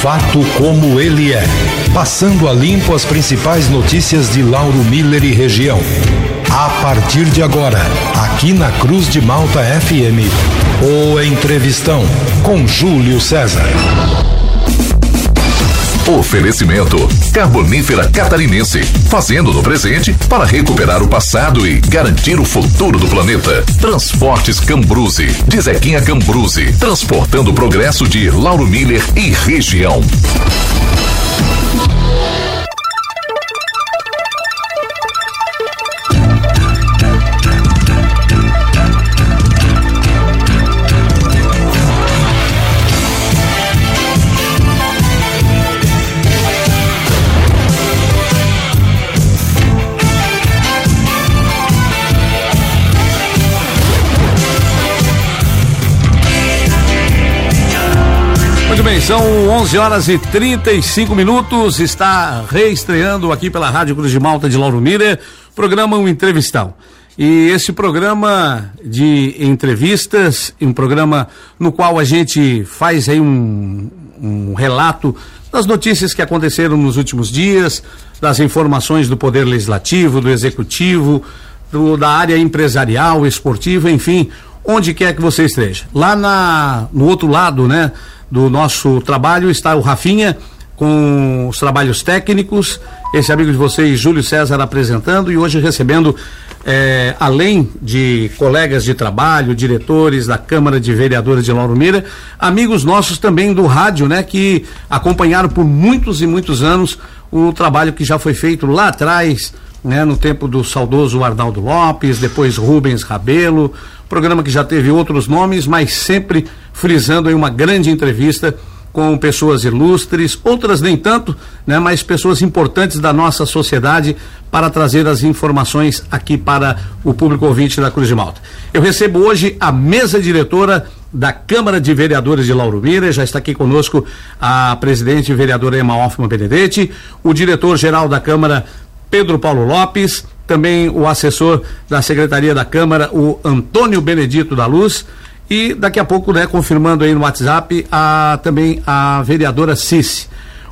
fato como ele é. Passando a limpo as principais notícias de Lauro Miller e região. A partir de agora, aqui na Cruz de Malta FM, o Entrevistão com Júlio César. Oferecimento Carbonífera Catarinense, fazendo no presente para recuperar o passado e garantir o futuro do planeta. Transportes Cambruze, de Zequinha Cambruze, transportando o progresso de Lauro Miller e região. São 11 horas e 35 minutos. Está reestreando aqui pela Rádio Cruz de Malta de Lauro Miller, programa Um Entrevistão. E esse programa de entrevistas, um programa no qual a gente faz aí um, um relato das notícias que aconteceram nos últimos dias, das informações do Poder Legislativo, do Executivo, do, da área empresarial, esportiva, enfim, onde quer que você esteja. Lá na, no outro lado, né? Do nosso trabalho está o Rafinha com os trabalhos técnicos, esse amigo de vocês, Júlio César, apresentando e hoje recebendo, eh, além de colegas de trabalho, diretores da Câmara de Vereadores de Lauro Mira, amigos nossos também do rádio, né, que acompanharam por muitos e muitos anos o trabalho que já foi feito lá atrás, né, no tempo do saudoso Arnaldo Lopes, depois Rubens Rabelo, programa que já teve outros nomes, mas sempre frisando aí uma grande entrevista com pessoas ilustres, outras nem tanto, né, mas pessoas importantes da nossa sociedade para trazer as informações aqui para o público ouvinte da Cruz de Malta. Eu recebo hoje a mesa diretora da Câmara de Vereadores de Lauro Mira, já está aqui conosco a presidente vereadora Emma Hoffman Benedetti, o diretor-geral da Câmara Pedro Paulo Lopes, também o assessor da Secretaria da Câmara, o Antônio Benedito da Luz, e daqui a pouco, né, confirmando aí no WhatsApp, a, também a vereadora Cici.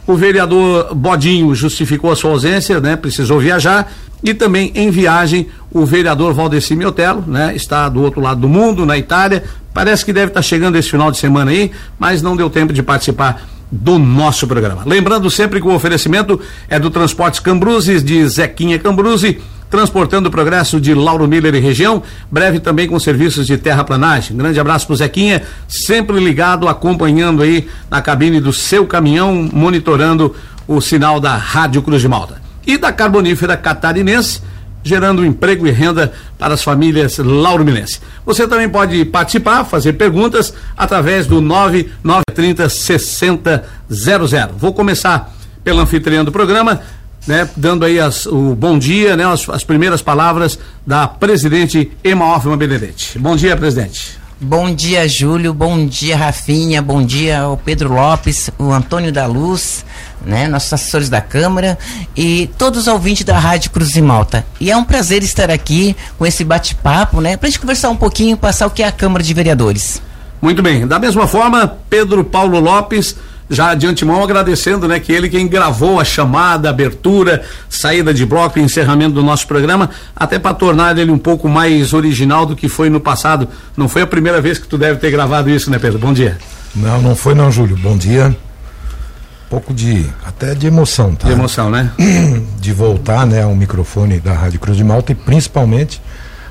O vereador Bodinho justificou a sua ausência, né, precisou viajar, e também em viagem o vereador Valdeci Miotelo, né, está do outro lado do mundo, na Itália, parece que deve estar chegando esse final de semana aí, mas não deu tempo de participar do nosso programa. Lembrando sempre que o oferecimento é do Transportes Cambruzes, de Zequinha Cambruze, transportando o progresso de Lauro Miller e região, breve também com serviços de terraplanagem. Grande abraço pro Zequinha, sempre ligado, acompanhando aí na cabine do seu caminhão, monitorando o sinal da Rádio Cruz de Malta. E da Carbonífera Catarinense, gerando emprego e renda para as famílias lauruminenses. Você também pode participar, fazer perguntas através do 9930 6000. Vou começar pelo anfitrião do programa, né, dando aí as, o bom dia, né, as, as primeiras palavras da presidente Emma Hoffman Benedetti. Bom dia, presidente. Bom dia, Júlio. Bom dia, Rafinha. Bom dia ao Pedro Lopes, o Antônio da Luz, né, nossos assessores da Câmara e todos os ouvintes da Rádio Cruz de Malta. E é um prazer estar aqui com esse bate-papo, né, pra gente conversar um pouquinho, passar o que é a Câmara de Vereadores. Muito bem. Da mesma forma, Pedro Paulo Lopes, já de antemão agradecendo, né, que ele quem gravou a chamada, abertura, saída de bloco e encerramento do nosso programa, até para tornar ele um pouco mais original do que foi no passado. Não foi a primeira vez que tu deve ter gravado isso, né, Pedro? Bom dia. Não, não foi não, Júlio. Bom dia. Um pouco de até de emoção, tá? De emoção, né? De voltar, né, ao microfone da Rádio Cruz de Malta e principalmente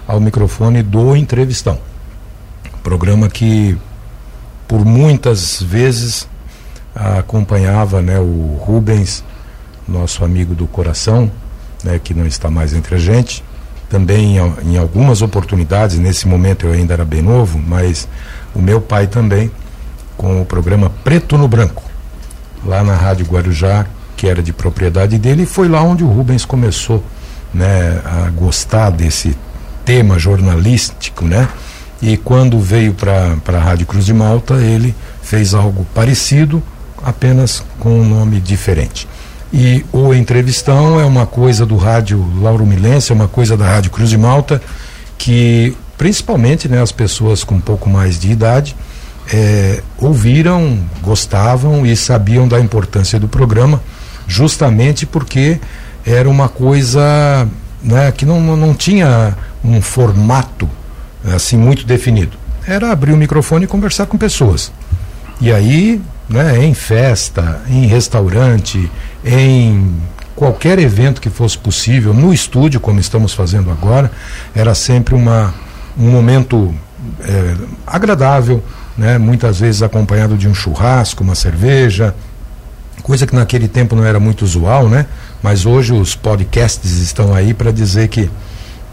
ao microfone do entrevistão. Programa que por muitas vezes acompanhava né, o Rubens, nosso amigo do coração, né, que não está mais entre a gente. Também em, em algumas oportunidades, nesse momento eu ainda era bem novo, mas o meu pai também, com o programa Preto no Branco, lá na Rádio Guarujá, que era de propriedade dele, e foi lá onde o Rubens começou né, a gostar desse tema jornalístico, né? E quando veio para a Rádio Cruz de Malta, ele fez algo parecido, apenas com um nome diferente. E o entrevistão é uma coisa do rádio Lauro Milense, é uma coisa da Rádio Cruz de Malta, que principalmente né, as pessoas com um pouco mais de idade é, ouviram, gostavam e sabiam da importância do programa, justamente porque era uma coisa né, que não, não tinha um formato assim muito definido. Era abrir o microfone e conversar com pessoas. E aí, né, em festa, em restaurante, em qualquer evento que fosse possível, no estúdio, como estamos fazendo agora, era sempre uma, um momento é, agradável, né, muitas vezes acompanhado de um churrasco, uma cerveja, coisa que naquele tempo não era muito usual, né? Mas hoje os podcasts estão aí para dizer que,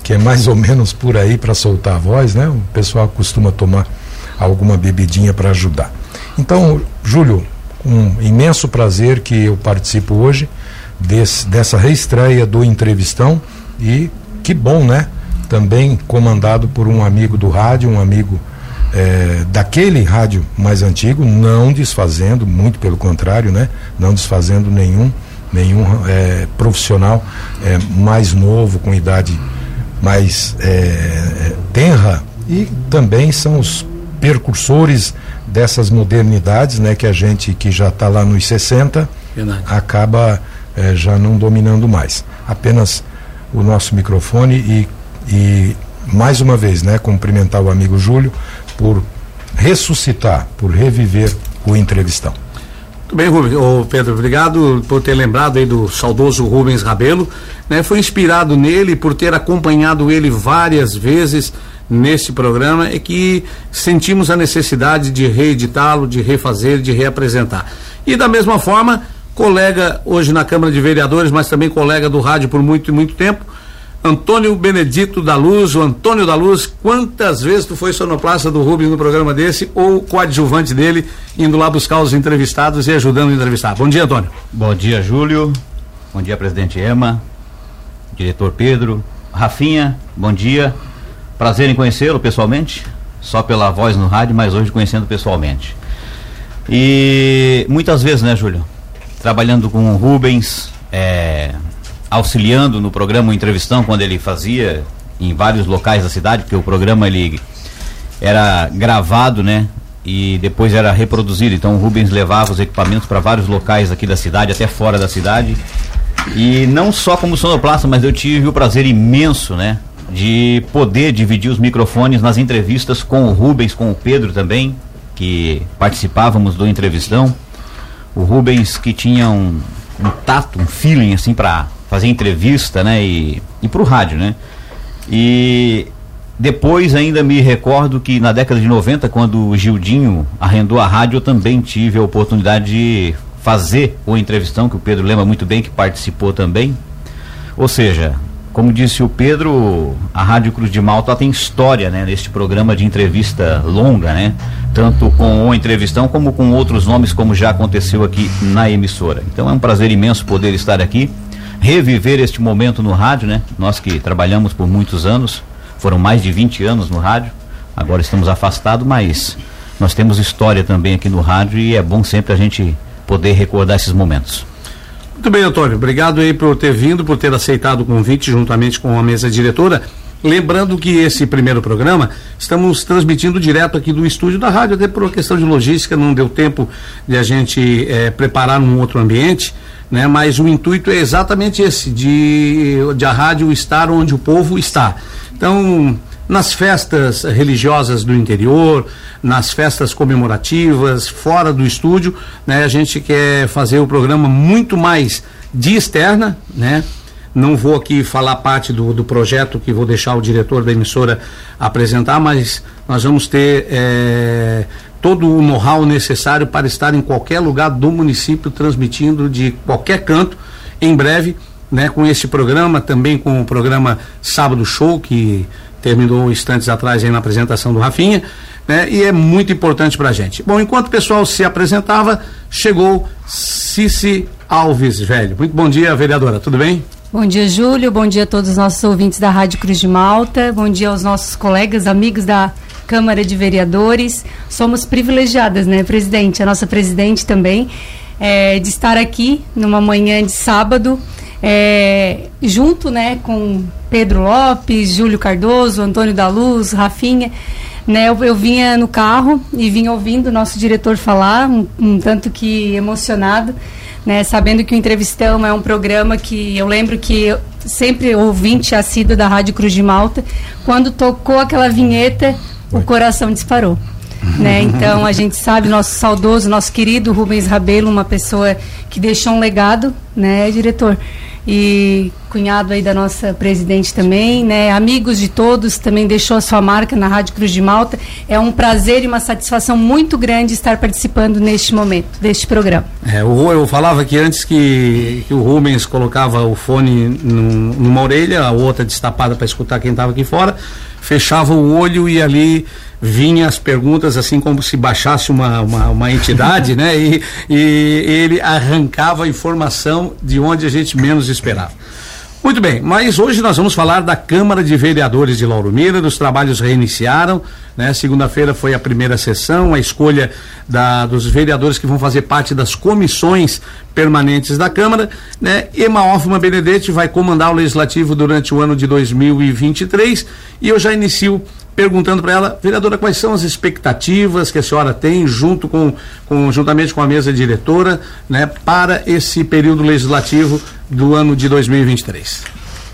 que é mais ou menos por aí para soltar a voz, né? O pessoal costuma tomar alguma bebidinha para ajudar. Então, Júlio, um imenso prazer que eu participo hoje desse, dessa reestreia do Entrevistão e que bom, né? Também comandado por um amigo do rádio, um amigo é, daquele rádio mais antigo, não desfazendo, muito pelo contrário, né? Não desfazendo nenhum nenhum é, profissional é, mais novo, com idade mais tenra, e também são os percursores dessas modernidades, né, que a gente que já está lá nos 60 Verdade. acaba é, já não dominando mais. Apenas o nosso microfone e, e mais uma vez, né, cumprimentar o amigo Júlio por ressuscitar, por reviver o entrevistão. Muito bem, Rubens. Ô, Pedro, obrigado por ter lembrado aí do saudoso Rubens Rabelo. Né? Foi inspirado nele por ter acompanhado ele várias vezes nesse programa e que sentimos a necessidade de reeditá-lo, de refazer, de reapresentar. E da mesma forma, colega hoje na Câmara de Vereadores, mas também colega do rádio por muito e muito tempo, Antônio Benedito da Luz, o Antônio da Luz, quantas vezes tu foi sonoplasta do Rubens no programa desse ou coadjuvante dele, indo lá buscar os entrevistados e ajudando a entrevistar? Bom dia, Antônio. Bom dia, Júlio. Bom dia, presidente Ema, diretor Pedro, Rafinha, bom dia. Prazer em conhecê-lo pessoalmente, só pela voz no rádio, mas hoje conhecendo pessoalmente. E muitas vezes, né, Júlio? Trabalhando com o Rubens, é, auxiliando no programa Entrevistão quando ele fazia em vários locais da cidade, porque o programa ele era gravado, né? E depois era reproduzido. Então o Rubens levava os equipamentos para vários locais aqui da cidade, até fora da cidade. E não só como sonoplasta, mas eu tive o prazer imenso, né? De poder dividir os microfones nas entrevistas com o Rubens, com o Pedro também, que participávamos do entrevistão. O Rubens que tinha um, um tato, um feeling assim para fazer entrevista, né? E, e pro rádio, né? E depois ainda me recordo que na década de 90, quando o Gildinho arrendou a rádio, eu também tive a oportunidade de fazer o entrevistão, que o Pedro lembra muito bem, que participou também. Ou seja, como disse o Pedro, a Rádio Cruz de Malta tem história, né, neste programa de entrevista longa, né? Tanto com o entrevistão como com outros nomes, como já aconteceu aqui na emissora. Então é um prazer imenso poder estar aqui reviver este momento no rádio, né? Nós que trabalhamos por muitos anos, foram mais de 20 anos no rádio, agora estamos afastados, mas nós temos história também aqui no rádio e é bom sempre a gente poder recordar esses momentos. Muito bem, Antônio. Obrigado aí por ter vindo, por ter aceitado o convite juntamente com a mesa diretora. Lembrando que esse primeiro programa estamos transmitindo direto aqui do estúdio da rádio, até por uma questão de logística, não deu tempo de a gente eh, preparar num outro ambiente né? Mas o intuito é exatamente esse, de, de a rádio estar onde o povo está. Então, nas festas religiosas do interior, nas festas comemorativas, fora do estúdio, né? A gente quer fazer o programa muito mais de externa, né? Não vou aqui falar parte do, do projeto que vou deixar o diretor da emissora apresentar, mas nós vamos ter é, todo o know-how necessário para estar em qualquer lugar do município transmitindo de qualquer canto em breve, né, com esse programa, também com o programa Sábado Show que terminou instantes atrás aí na apresentação do Rafinha, né, e é muito importante para a gente. Bom, enquanto o pessoal se apresentava, chegou Cici Alves, velho. Muito bom dia, vereadora, tudo bem? Bom dia, Júlio. Bom dia a todos os nossos ouvintes da Rádio Cruz de Malta. Bom dia aos nossos colegas, amigos da Câmara de Vereadores. Somos privilegiadas, né, presidente? A nossa presidente também, é, de estar aqui numa manhã de sábado, é, junto né, com Pedro Lopes, Júlio Cardoso, Antônio da Luz, Rafinha. né, eu, eu, vinha no carro e vinha ouvindo o nosso diretor falar, um, um tanto que emocionado, né, sabendo que o Entrevistão é um programa que eu lembro que eu, sempre ouvinte assíduo da Rádio Cruz de Malta, quando tocou aquela vinheta, o coração disparou. Né? Então a gente sabe, nosso saudoso, nosso querido Rubens Rabelo, uma pessoa que deixou um legado, né, diretor? E cunhado aí da nossa presidente também, né? Amigos de todos, também deixou a sua marca na Rádio Cruz de Malta. É um prazer e uma satisfação muito grande estar participando neste momento, deste programa. É, o, eu falava aqui antes que, que o Rubens colocava o fone num, numa orelha, a outra destapada para escutar quem estava aqui fora, fechava o olho e ali vinha as perguntas assim como se baixasse uma, uma, uma entidade, né? E, e ele arrancava a informação de onde a gente menos esperava. Muito bem, mas hoje nós vamos falar da Câmara de Vereadores de Lauro Miller. Os trabalhos reiniciaram, né? Segunda-feira foi a primeira sessão, a escolha da, dos vereadores que vão fazer parte das comissões permanentes da Câmara, né? Emma Hoffman Benedetti vai comandar o legislativo durante o ano de 2023 e eu já inicio perguntando para ela, vereadora, quais são as expectativas que a senhora tem junto com, com juntamente com a mesa diretora, né, para esse período legislativo do ano de 2023?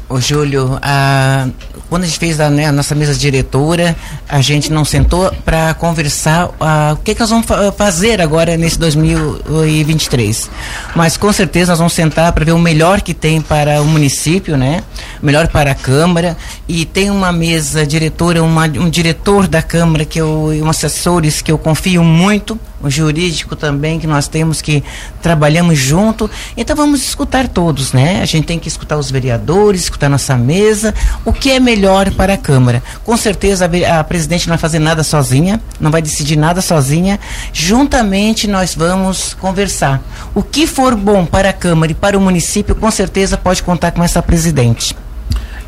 Ô Júlio, a, quando a gente fez a, né, a, nossa mesa diretora, a gente não sentou para conversar a, o que, que nós vamos fa fazer agora nesse 2023. Mas com certeza nós vamos sentar para ver o melhor que tem para o município, né? Melhor para a Câmara. E tem uma mesa diretora, uma, um diretor da Câmara que eu, e um assessores que eu confio muito o jurídico também, que nós temos que trabalhamos junto. Então vamos escutar todos, né? A gente tem que escutar os vereadores, escutar nossa mesa, o que é melhor para a Câmara. Com certeza a, a presidente não vai fazer nada sozinha, não vai decidir nada sozinha. Juntamente nós vamos conversar. O que for bom para a Câmara e para o município, com certeza pode contar com essa presidente.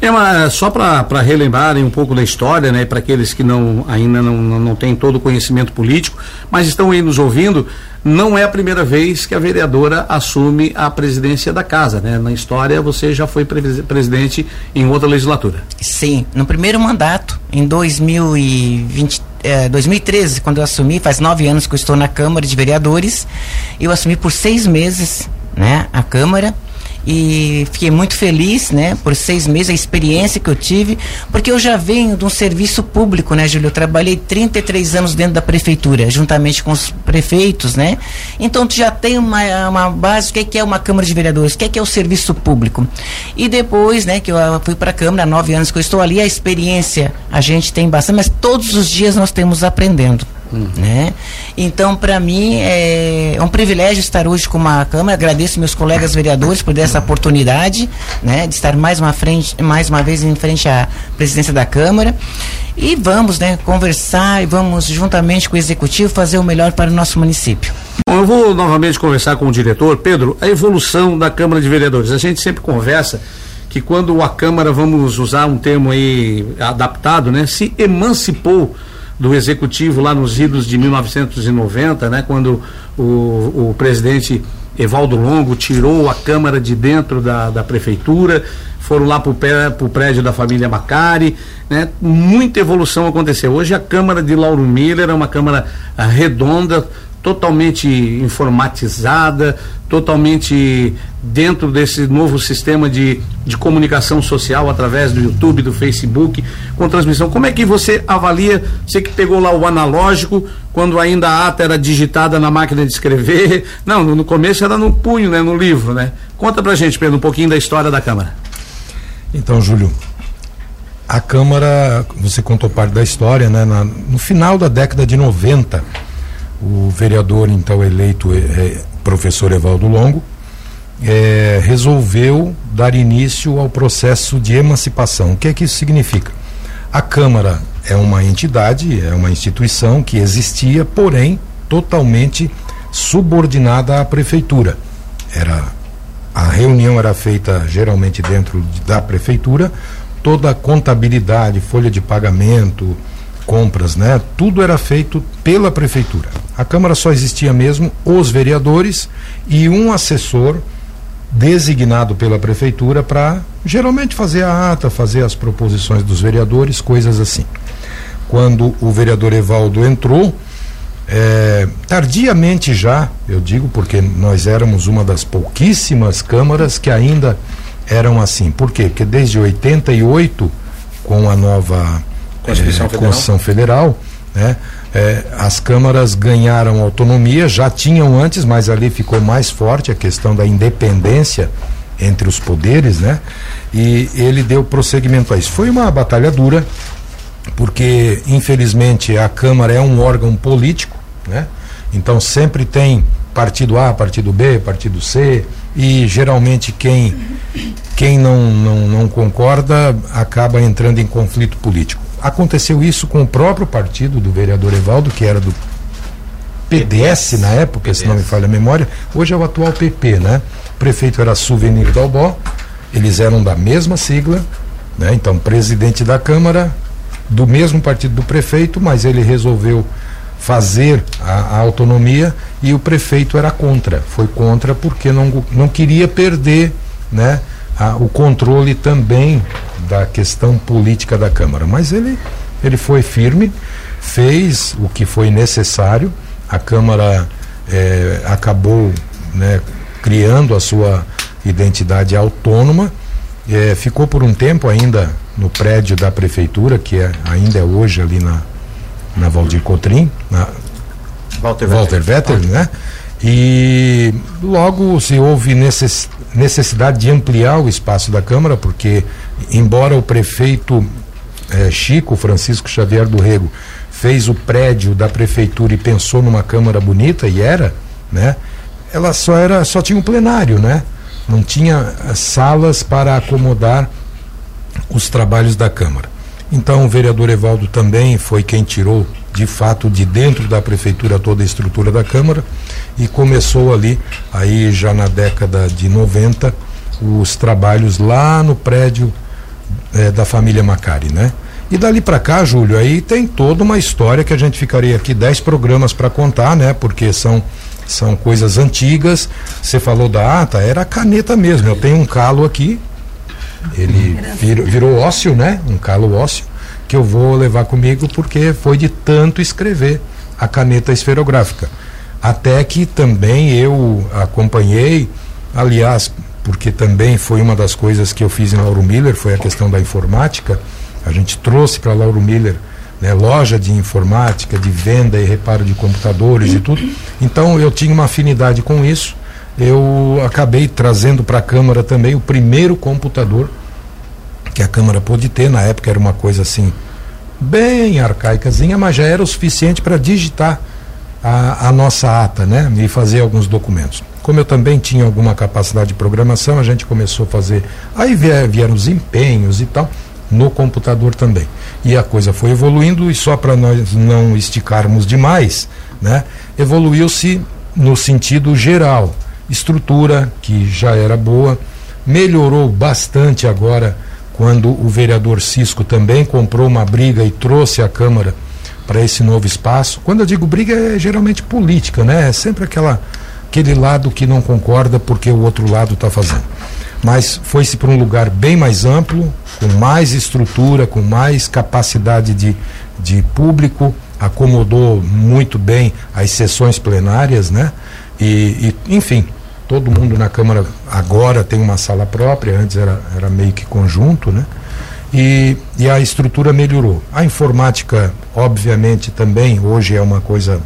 É uma, só para relembrarem um pouco da história, né, para aqueles que não, ainda não, não, não têm todo o conhecimento político, mas estão aí nos ouvindo, não é a primeira vez que a vereadora assume a presidência da casa, né? Na história você já foi presidente em outra legislatura. Sim, no primeiro mandato, em 2020, é, 2013, quando eu assumi, faz nove anos que eu estou na Câmara de Vereadores, eu assumi por seis meses, né, a Câmara e fiquei muito feliz, né, por seis meses, a experiência que eu tive, porque eu já venho de um serviço público, né, Júlio? Eu trabalhei 33 anos dentro da prefeitura, juntamente com os prefeitos, né? Então tu já tem uma, uma base, o que é, que é uma Câmara de Vereadores, o que é, que é o serviço público. E depois, né, que eu fui para a Câmara, há nove anos que eu estou ali, a experiência a gente tem bastante, mas todos os dias nós temos aprendendo. Uhum. Né? Então, para mim, é, é, um privilégio estar hoje com a Câmara. Agradeço meus colegas vereadores por essa oportunidade né, de estar mais uma, frente, mais uma vez em frente à presidência da Câmara. E vamos né, conversar e vamos, juntamente com o Executivo, fazer o melhor para o nosso município. Bom, eu vou novamente conversar com o diretor. Pedro, a evolução da Câmara de Vereadores. A gente sempre conversa que quando a Câmara, vamos usar um termo aí adaptado, né, se emancipou do executivo lá nos idos de 1990, né, quando o, o presidente Evaldo Longo tirou a Câmara de dentro da, da prefeitura, foram lá para o prédio da família Macari, né? Muita evolução aconteceu. Hoje a Câmara de Lauro Miller é uma Câmara ah, redonda, totalmente informatizada, totalmente dentro desse novo sistema de, de comunicação social através do YouTube, do Facebook, com transmissão. Como é que você avalia, você que pegou lá o analógico, quando ainda a ata era digitada na máquina de escrever, não, no, começo era no punho, né, no livro, né? Conta pra gente, Pedro, um pouquinho da história da Câmara. Então, Júlio, a Câmara, você contou parte da história, né? Na, no final da década de 90, o vereador então eleito, é, professor Evaldo Longo, é, resolveu dar início ao processo de emancipação. O que é que isso significa? A Câmara é uma entidade, é uma instituição que existia, porém totalmente subordinada à prefeitura. Era a reunião era feita geralmente dentro da prefeitura, toda a contabilidade, folha de pagamento, compras, né? Tudo era feito pela prefeitura. A Câmara só existia mesmo os vereadores e um assessor designado pela prefeitura para geralmente fazer a ata, fazer as proposições dos vereadores, coisas assim. quando o vereador Evaldo entrou, é, tardiamente já, eu digo, porque nós éramos uma das pouquíssimas câmaras que ainda eram assim. Por quê? Porque desde 88, com a nova Constituição, é, Federal. Constituição Federal, né, é, as câmaras ganharam autonomia, já tinham antes, mas ali ficou mais forte a questão da independência entre os poderes, né? E ele deu prosseguimento a isso. Foi uma batalha dura, porque infelizmente a Câmara é um órgão político, né? Então sempre tem partido A, partido B, partido C, e geralmente quem, quem não, não, não concorda acaba entrando em conflito político. Aconteceu isso com o próprio partido do vereador Evaldo, que era do PDS na época, PDS. se não me falha a memória, hoje é o atual PP, né? O prefeito era Souvenir Dalbó, eles eram da mesma sigla, né? Então, presidente da Câmara, do mesmo partido do prefeito, mas ele resolveu fazer a, a, autonomia e o prefeito era contra. Foi contra porque não, não queria perder né, a, o controle também da questão política da Câmara. Mas ele, ele foi firme, fez o que foi necessário, a Câmara é, acabou né, criando a sua identidade autônoma, é, ficou por um tempo ainda no prédio da prefeitura, que é, ainda é hoje ali na, na Valdir Cotrim, na Walter, Walter Vetter, né? E logo se houve necess, necessidade de ampliar o espaço da Câmara, porque embora o prefeito eh, Chico Francisco Xavier do Rego fez o prédio da prefeitura e pensou numa Câmara bonita e era, né? Ela só era, só tinha um plenário, né? Não tinha eh, salas para acomodar os trabalhos da Câmara. Então o vereador Evaldo também foi quem tirou de fato de dentro da prefeitura toda a estrutura da Câmara e começou ali, aí já na década de 90, os trabalhos lá no prédio eh, da família Macari, né? E dali para cá, Júlio, aí tem toda uma história que a gente ficaria aqui dez programas para contar, né? Porque são são coisas antigas. Você falou da ata, era caneta mesmo. Eu tenho um calo aqui ele virou, virou ósseo, né? Um calo ósseo, que eu vou levar comigo porque foi de tanto escrever a caneta esferográfica. Até que também eu acompanhei, aliás, porque também foi uma das coisas que eu fiz em Lauro Miller, foi a questão da informática. A gente trouxe para Lauro Miller né, loja de informática, de venda e reparo de computadores e tudo. Então eu tinha uma afinidade com isso eu acabei trazendo para a Câmara também o primeiro computador que a Câmara pôde ter. Na época era uma coisa assim, bem arcaicazinha, mas já era o suficiente para digitar a, a, nossa ata, né? E fazer alguns documentos. Como eu também tinha alguma capacidade de programação, a gente começou a fazer. Aí vieram os empenhos e tal, no computador também. E a coisa foi evoluindo, e só para nós não esticarmos demais, né? Evoluiu-se no sentido geral estrutura que já era boa, melhorou bastante agora quando o vereador Cisco também comprou uma briga e trouxe a Câmara para esse novo espaço. Quando eu digo briga é geralmente política, né? É sempre aquela aquele lado que não concorda porque o outro lado está fazendo. Mas foi-se para um lugar bem mais amplo, com mais estrutura, com mais capacidade de, de público, acomodou muito bem as sessões plenárias, né? E, e, enfim, todo mundo na Câmara agora tem uma sala própria, antes era, era meio que conjunto, né? E, e a estrutura melhorou. A informática, obviamente, também hoje é uma coisa.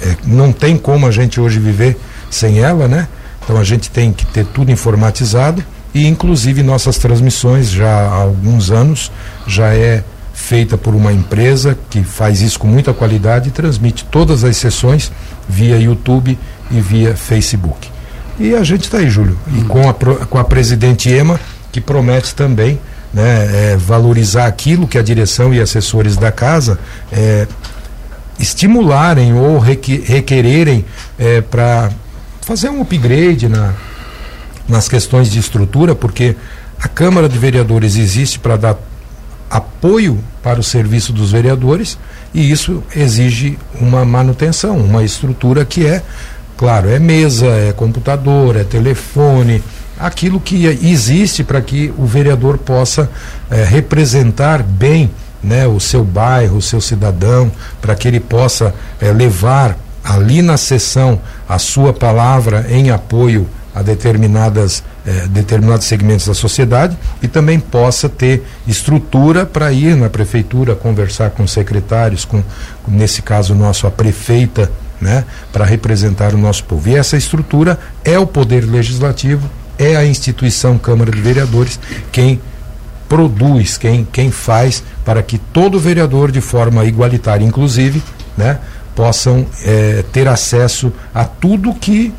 É, não tem como a gente hoje viver sem ela, né? Então a gente tem que ter tudo informatizado e inclusive nossas transmissões já há alguns anos já é feita por uma empresa que faz isso com muita qualidade e transmite todas as sessões via YouTube e via Facebook. E a gente está aí, Júlio. E com a, com a presidente Ema, que promete também né, é, valorizar aquilo que a direção e assessores da casa é, estimularem ou requererem é, para fazer um upgrade na, nas questões de estrutura, porque a Câmara de Vereadores existe para dar apoio para o serviço dos vereadores e isso exige uma manutenção, uma estrutura que é Claro, é mesa, é computador, é telefone, aquilo que existe para que o vereador possa é, representar bem né, o seu bairro, o seu cidadão, para que ele possa é, levar ali na sessão a sua palavra em apoio a determinadas, eh, determinados segmentos da sociedade e também possa ter estrutura para ir na prefeitura conversar com secretários, com, nesse caso nosso a prefeita, né, para representar o nosso povo. E essa estrutura é o poder legislativo, é a instituição Câmara de Vereadores quem produz, quem, quem faz para que todo vereador de forma igualitária, inclusive, né, possam é, ter acesso a tudo que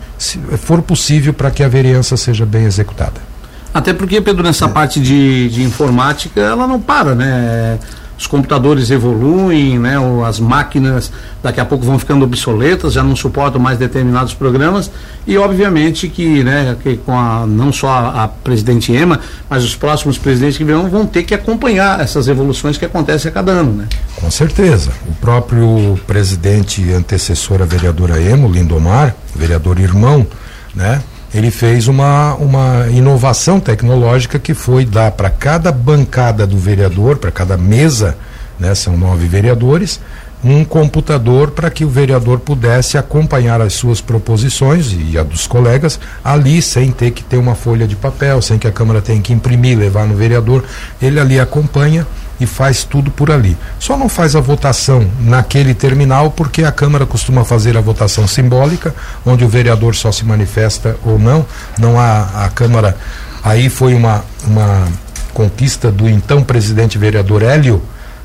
for possível para que a vereança seja bem executada. Até porque, Pedro, nessa é. parte de, de informática, ela não para, né? Os computadores evoluem, né, as máquinas daqui a pouco vão ficando obsoletas, já não suportam mais determinados programas e obviamente que, né, que com a, não só a, a presidente Ema, mas os próximos presidentes que virão vão ter que acompanhar essas evoluções que acontecem a cada ano, né? Com certeza. O próprio presidente antecessor, a vereadora Emo, Lindomar, vereador irmão, né, ele fez uma, uma inovação tecnológica que foi dar para cada bancada do vereador, para cada mesa, né, são nove vereadores, um computador para que o vereador pudesse acompanhar as suas proposições e a dos colegas ali sem ter que ter uma folha de papel, sem que a Câmara tenha que imprimir, levar no vereador. Ele ali acompanha e faz tudo por ali. Só não faz a votação naquele terminal porque a Câmara costuma fazer a votação simbólica, onde o vereador só se manifesta ou não. Não há a Câmara. Aí foi uma, uma conquista do então presidente vereador Hélio,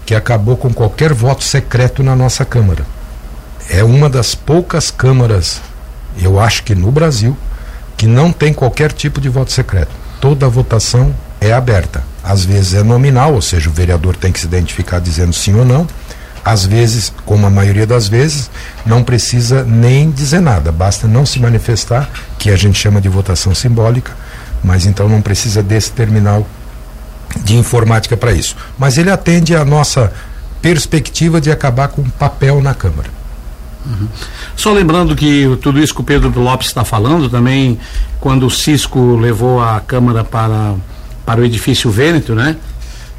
que acabou com qualquer voto secreto na nossa Câmara. É uma das poucas câmaras, eu acho que no Brasil, que não tem qualquer tipo de voto secreto. Toda a votação é aberta. Às vezes é nominal, ou seja, o vereador tem que se identificar dizendo sim ou não. Às vezes, como a maioria das vezes, não precisa nem dizer nada, basta não se manifestar, que a gente chama de votação simbólica, mas então não precisa desse terminal de informática para isso. Mas ele atende à nossa perspectiva de acabar com papel na Câmara. Uhum. Só lembrando que tudo isso que o Pedro Lopes está falando também, quando o Cisco levou a Câmara para para o edifício Vêneto, né?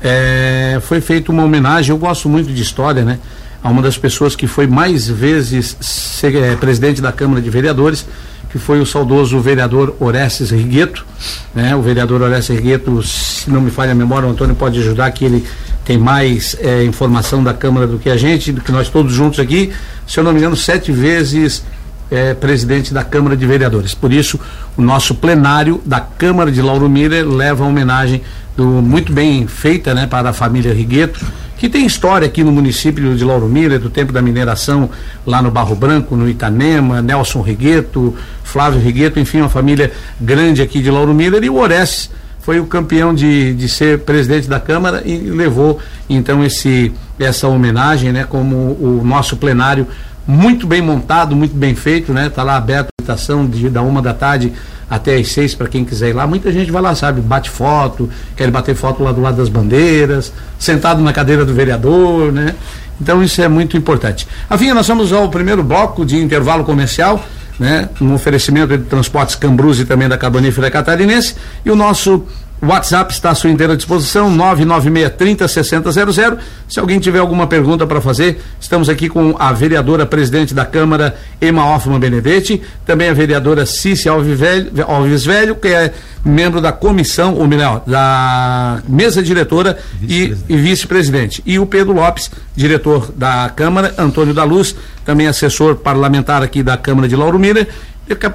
É, foi feita uma homenagem, eu gosto muito de história, né? A uma das pessoas que foi mais vezes ser, é, presidente da Câmara de Vereadores, que foi o saudoso vereador Orestes Rigueto, né? O vereador Orestes Rigueto, se não me falha a memória, o Antônio pode ajudar que ele tem mais é, informação da Câmara do que a gente, do que nós todos juntos aqui, se eu não me engano, sete vezes é, presidente da Câmara de Vereadores. Por isso, o nosso plenário da Câmara de Lauro Miller leva a homenagem do, muito bem feita né, para a família Rigueto, que tem história aqui no município de Lauro Miller, do tempo da mineração lá no Barro Branco, no Itanema, Nelson Rigueto, Flávio Rigueto, enfim, uma família grande aqui de Lauro Miller, e o Orestes foi o campeão de, de ser presidente da Câmara e levou então esse essa homenagem, né, como o nosso plenário muito bem montado, muito bem feito, né? Tá lá aberto a habitação de, da uma da tarde até as seis para quem quiser ir lá. Muita gente vai lá, sabe, bate foto, quer bater foto lá do lado das bandeiras, sentado na cadeira do vereador, né? Então isso é muito importante. Afim, nós vamos ao primeiro bloco de intervalo comercial, né? Um oferecimento de transportes Cambruz e também da Carbonífera Catarinense e o nosso o WhatsApp está à sua inteira disposição, 996306000. Se alguém tiver alguma pergunta para fazer, estamos aqui com a vereadora presidente da Câmara, Emma Hoffman Benedetti, também a vereadora Cícia Alves Velho, Alves Velho que é membro da comissão, ou melhor, da mesa diretora vice e, e vice-presidente. E o Pedro Lopes, diretor da Câmara, Antônio da Luz, também assessor parlamentar aqui da Câmara de Lauro Miller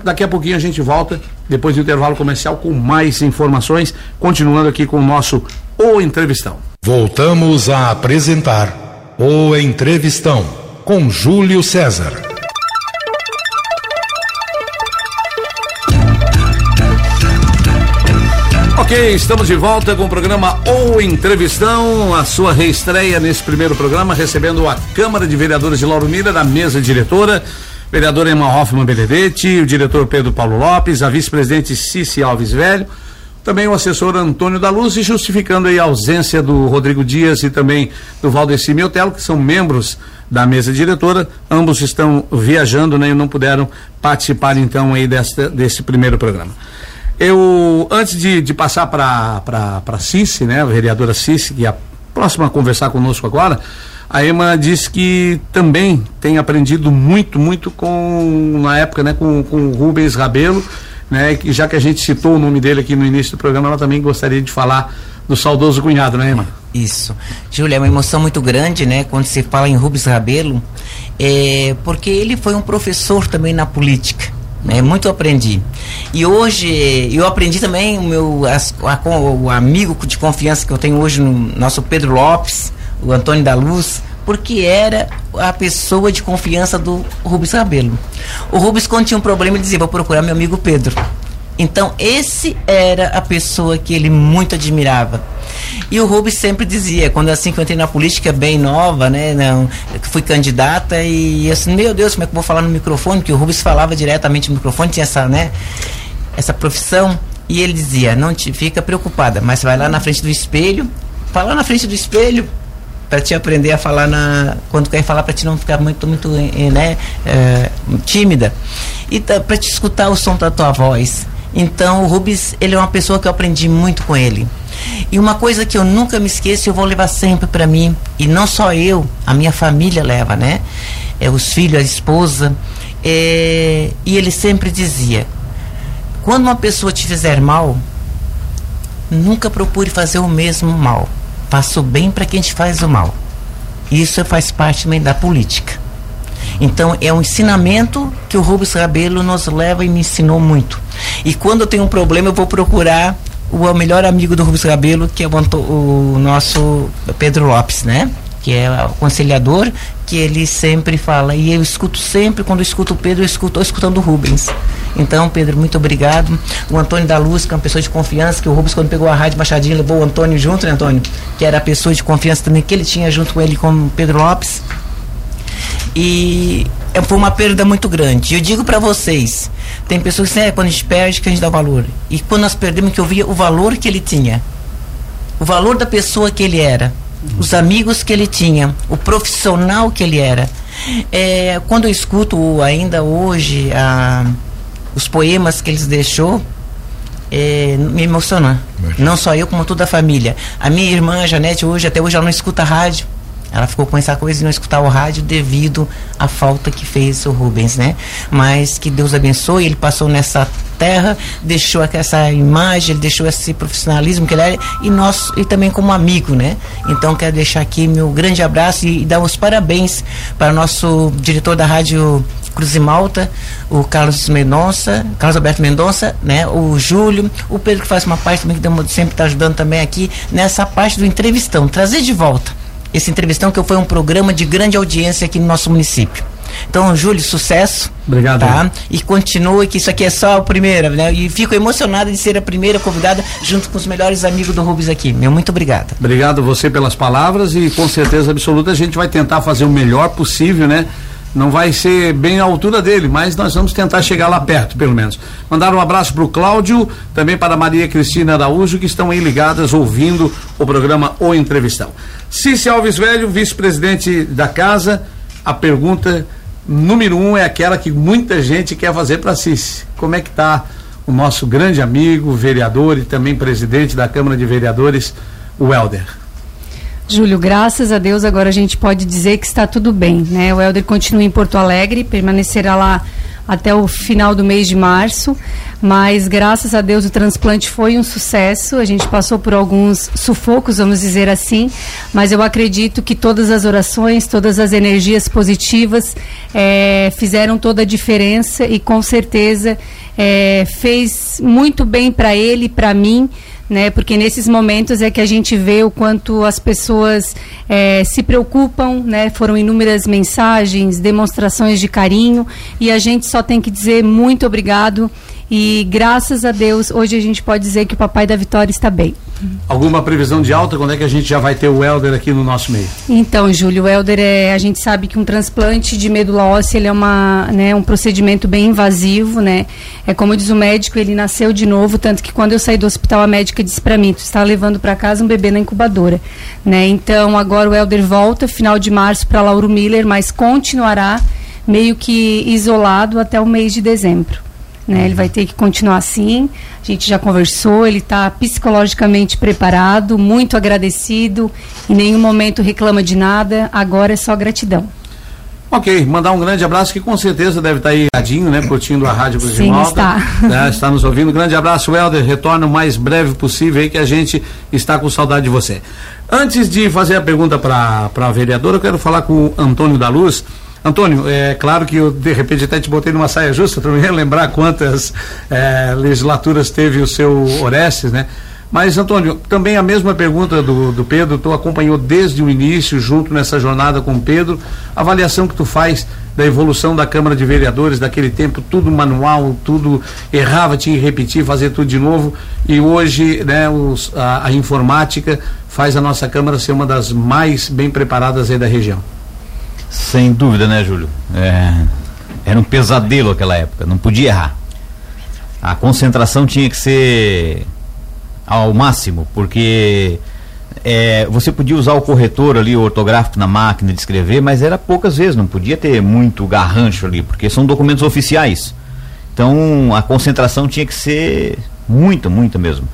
Daqui a pouquinho a gente volta, depois do intervalo comercial, com mais informações, continuando aqui com o nosso O Entrevistão. Voltamos a apresentar O Entrevistão, com Júlio César. Ok, estamos de volta com o programa O Entrevistão, a sua reestreia nesse primeiro programa, recebendo a Câmara de Vereadores de Lauro Mira, da mesa diretora vereadora Emma Hoffman Benedetti, o diretor Pedro Paulo Lopes, a vice-presidente Cici Alves Velho, também o assessor Antônio da Luz e justificando a ausência do Rodrigo Dias e também do Valdeci Miotelo, que são membros da mesa diretora, ambos estão viajando né, e não puderam participar então aí desta, desse primeiro programa. Eu, antes de, de passar para a Cici, né, a vereadora Cici, que próxima a conversar conosco agora, a Emma disse que também tem aprendido muito, muito com, na época, né, com, com o Rubens Rabelo, né, que já que a gente citou o nome dele aqui no início do programa, ela também gostaria de falar do saudoso cunhado, né, Emma? Isso. Júlia, é uma emoção muito grande, né, quando se fala em Rubens Rabelo, é, porque ele foi um professor também na política. Né, muito aprendi. E hoje eu aprendi também o meu as, a, o amigo de confiança que eu tenho hoje no nosso Pedro Lopes, o Antônio da Luz, porque era a pessoa de confiança do Rubens Rabelo. O Rubens, quando tinha um problema, ele dizia: Vou procurar meu amigo Pedro. Então, esse era a pessoa que ele muito admirava. E o Rubens sempre dizia, quando assim que eu entrei na política bem nova, né, não, fui candidata e assim, meu Deus, como é que eu vou falar no microfone? Que o Rubens falava diretamente no microfone, tinha essa, né, essa profissão. E ele dizia, não te fica preocupada, mas vai lá na frente do espelho, fala na frente do espelho, para te aprender a falar na quando quer falar para te não ficar muito muito né é, tímida. E para te escutar o som da tua voz. Então o Rubens ele é uma pessoa que eu aprendi muito com ele. E uma coisa que eu nunca me esqueço eu vou levar sempre para mim e não só eu a minha família leva né? É os filhos a esposa. É, e ele sempre dizia quando uma pessoa te fizer mal nunca procure fazer o mesmo mal faça o bem para quem te faz o mal. Isso faz parte também da política. Então é um ensinamento que o Rubens Rabelo nos leva e me ensinou muito. E quando eu tenho um problema, eu vou procurar o melhor amigo do Rubens Rabelo, que é o, o nosso Pedro Lopes, né? Que é o conciliador, que ele sempre fala. E eu escuto sempre, quando eu escuto o Pedro, eu escuto, escutando o Rubens. Então, Pedro, muito obrigado. O Antônio da Luz, que é uma pessoa de confiança, que o Rubens, quando pegou a Rádio Machadinho, levou o Antônio junto, né, Antônio? Que era a pessoa de confiança também que ele tinha junto com ele, com o Pedro Lopes. E foi uma perda muito grande. Eu digo para vocês, tem pessoas que dizem, é, quando a gente perde que a gente dá valor. E quando nós perdemos, que eu via o valor que ele tinha. O valor da pessoa que ele era. Os amigos que ele tinha. O profissional que ele era. É, quando eu escuto ainda hoje a os poemas que eles deixou é, me emociona. Não só eu, como toda a família. A minha irmã, Janete, hoje, até hoje, ela não escuta rádio. Ela ficou com essa coisa de não escutar o rádio devido à falta que fez o Rubens, né? Mas que Deus abençoe, ele passou nessa terra, deixou essa imagem, ele deixou esse profissionalismo que ele era e nós e também como amigo, né? Então quero deixar aqui meu grande abraço e, e dar os parabéns para o nosso diretor da rádio Cruz e Malta, o Carlos Mendonça, Carlos Alberto Mendonça, né? O Júlio, o Pedro que faz uma parte também que sempre está ajudando também aqui nessa parte do entrevistão, trazer de volta esse entrevistão que foi um programa de grande audiência aqui no nosso município. Então, Júlio, sucesso. Obrigado. Tá? E continue que isso aqui é só a primeira, né? E fico emocionado de ser a primeira convidada junto com os melhores amigos do Rubens aqui. Meu muito obrigado. Obrigado você pelas palavras e com certeza absoluta a gente vai tentar fazer o melhor possível, né? Não vai ser bem à altura dele, mas nós vamos tentar chegar lá perto, pelo menos. Mandar um abraço para o Cláudio, também para a Maria Cristina Araújo, que estão aí ligadas ouvindo o programa O Entrevistão. Cici Alves Velho, vice-presidente da casa, a pergunta número um é aquela que muita gente quer fazer para Cici. Como é que está o nosso grande amigo, vereador e também presidente da Câmara de Vereadores, o Helder? Júlio, graças a Deus agora a gente pode dizer que está tudo bem, né? O Helder continua em Porto Alegre, permanecerá lá até o final do mês de março, mas graças a Deus o transplante foi um sucesso. A gente passou por alguns sufocos, vamos dizer assim, mas eu acredito que todas as orações, todas as energias positivas é, fizeram toda a diferença e com certeza é, fez muito bem para ele para mim né? Porque nesses momentos é que a gente vê o quanto as pessoas é, se preocupam, né? Foram inúmeras mensagens, demonstrações de carinho e a gente só tem que dizer muito obrigado e graças a Deus hoje a gente pode dizer que o papai da Vitória está bem. Alguma previsão de alta? Quando é que a gente já vai ter o Helder aqui no nosso meio? Então, Júlio, o Helder é, a gente sabe que um transplante de medula óssea ele é uma, né, um procedimento bem invasivo, né? É como diz o médico, ele nasceu de novo, tanto que quando eu saí do hospital a médica disse para mim, tu está levando para casa um bebê na incubadora, né? Então, agora o Helder volta final de março para Lauro Miller, mas continuará meio que isolado até o mês de dezembro. Né? Ele vai ter que continuar assim. A gente já conversou, ele está psicologicamente preparado, muito agradecido, em nenhum momento reclama de nada, agora é só gratidão. Ok, mandar um grande abraço que com certeza deve estar aí ligadinho, né? Curtindo a Rádio Cruz Sim, de Malta. está. Né, está nos ouvindo. Grande abraço, Helder. Retorna o mais breve possível aí que a gente está com saudade de você. Antes de fazer a pergunta para a vereadora, eu quero falar com o Antônio da Luz. Antônio, é claro que eu de repente até te botei numa saia justa para me lembrar quantas é, legislaturas teve o seu Orestes, né? Mas, Antônio, também a mesma pergunta do, do Pedro, tu acompanhou desde o início, junto nessa jornada com o Pedro, a avaliação que tu faz da evolução da Câmara de Vereadores daquele tempo, tudo manual, tudo errava, tinha que repetir, fazer tudo de novo, e hoje, né, os, a, a informática faz a nossa Câmara ser uma das mais bem preparadas aí da região. Sem dúvida, né, Júlio? É, era um pesadelo aquela época, não podia errar. A concentração tinha que ser ao máximo, porque é, você podia usar o corretor ali, o ortográfico na máquina de escrever, mas era poucas vezes, não podia ter muito garrancho ali, porque são documentos oficiais. Então a concentração tinha que ser muita, muita mesmo.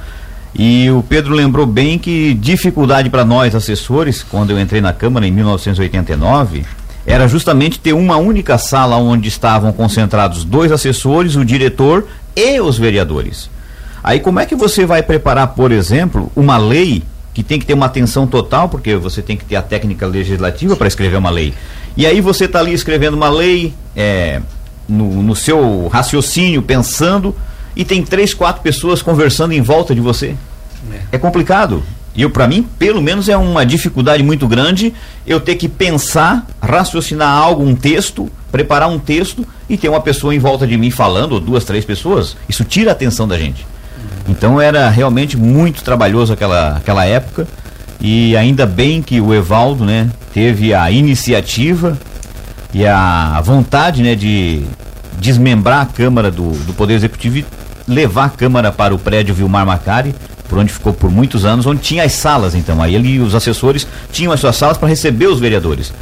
E o Pedro lembrou bem que dificuldade para nós assessores, quando eu entrei na Câmara em 1989, era justamente ter uma única sala onde estavam concentrados dois assessores, o diretor e os vereadores. Aí como é que você vai preparar, por exemplo, uma lei que tem que ter uma atenção total, porque você tem que ter a técnica legislativa para escrever uma lei. E aí você está ali escrevendo uma lei é, no, no seu raciocínio, pensando, e tem três, quatro pessoas conversando em volta de você. É, é complicado. E eu, para mim, pelo menos é uma dificuldade muito grande eu ter que pensar, raciocinar algo, um texto, preparar um texto e ter uma pessoa em volta de mim falando, ou duas, três pessoas. Isso tira a atenção da gente. Então era realmente muito trabalhoso aquela, aquela época. E ainda bem que o Evaldo, né, teve a iniciativa e a vontade, né, de desmembrar a Câmara do, do Poder Executivo e levar a Câmara para o prédio Vilmar Macari, por onde ficou por muitos anos, onde tinha as salas, então. Aí ele, os assessores tinham as suas salas para receber os vereadores.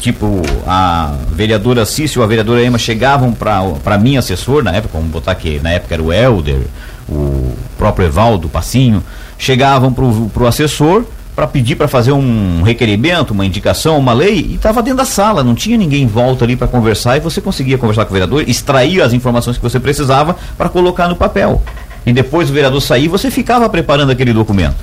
Tipo, a vereadora Cício a vereadora Ema chegavam para mim, assessor, na época, vamos botar aqui, na época era o Helder, o próprio Evaldo Passinho, chegavam para o assessor para pedir para fazer um requerimento, uma indicação, uma lei, e estava dentro da sala, não tinha ninguém em volta ali para conversar e você conseguia conversar com o vereador, extrair as informações que você precisava para colocar no papel. E depois o vereador sair, você ficava preparando aquele documento.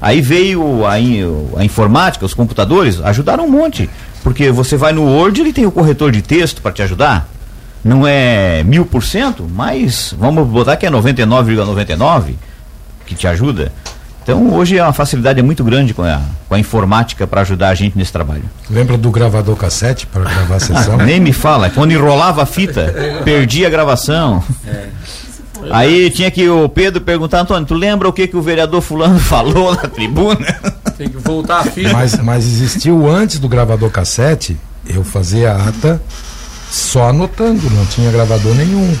Aí veio a, a informática, os computadores, ajudaram um monte. Porque você vai no Word, ele tem o corretor de texto para te ajudar não é mil por cento, mas vamos botar que é 99,99 ,99 que te ajuda. Então hoje a facilidade é muito grande com a, com a informática para ajudar a gente nesse trabalho. Lembra do gravador cassete para gravar a sessão? Nem me fala, quando enrolava a fita, perdia a gravação. É. Aí tinha que o Pedro perguntar, Antônio, tu lembra o que, que o vereador fulano falou na tribuna? Tem que voltar a fita. Mas, mas existiu antes do gravador cassete, eu fazia a ata só anotando, não tinha gravador nenhum.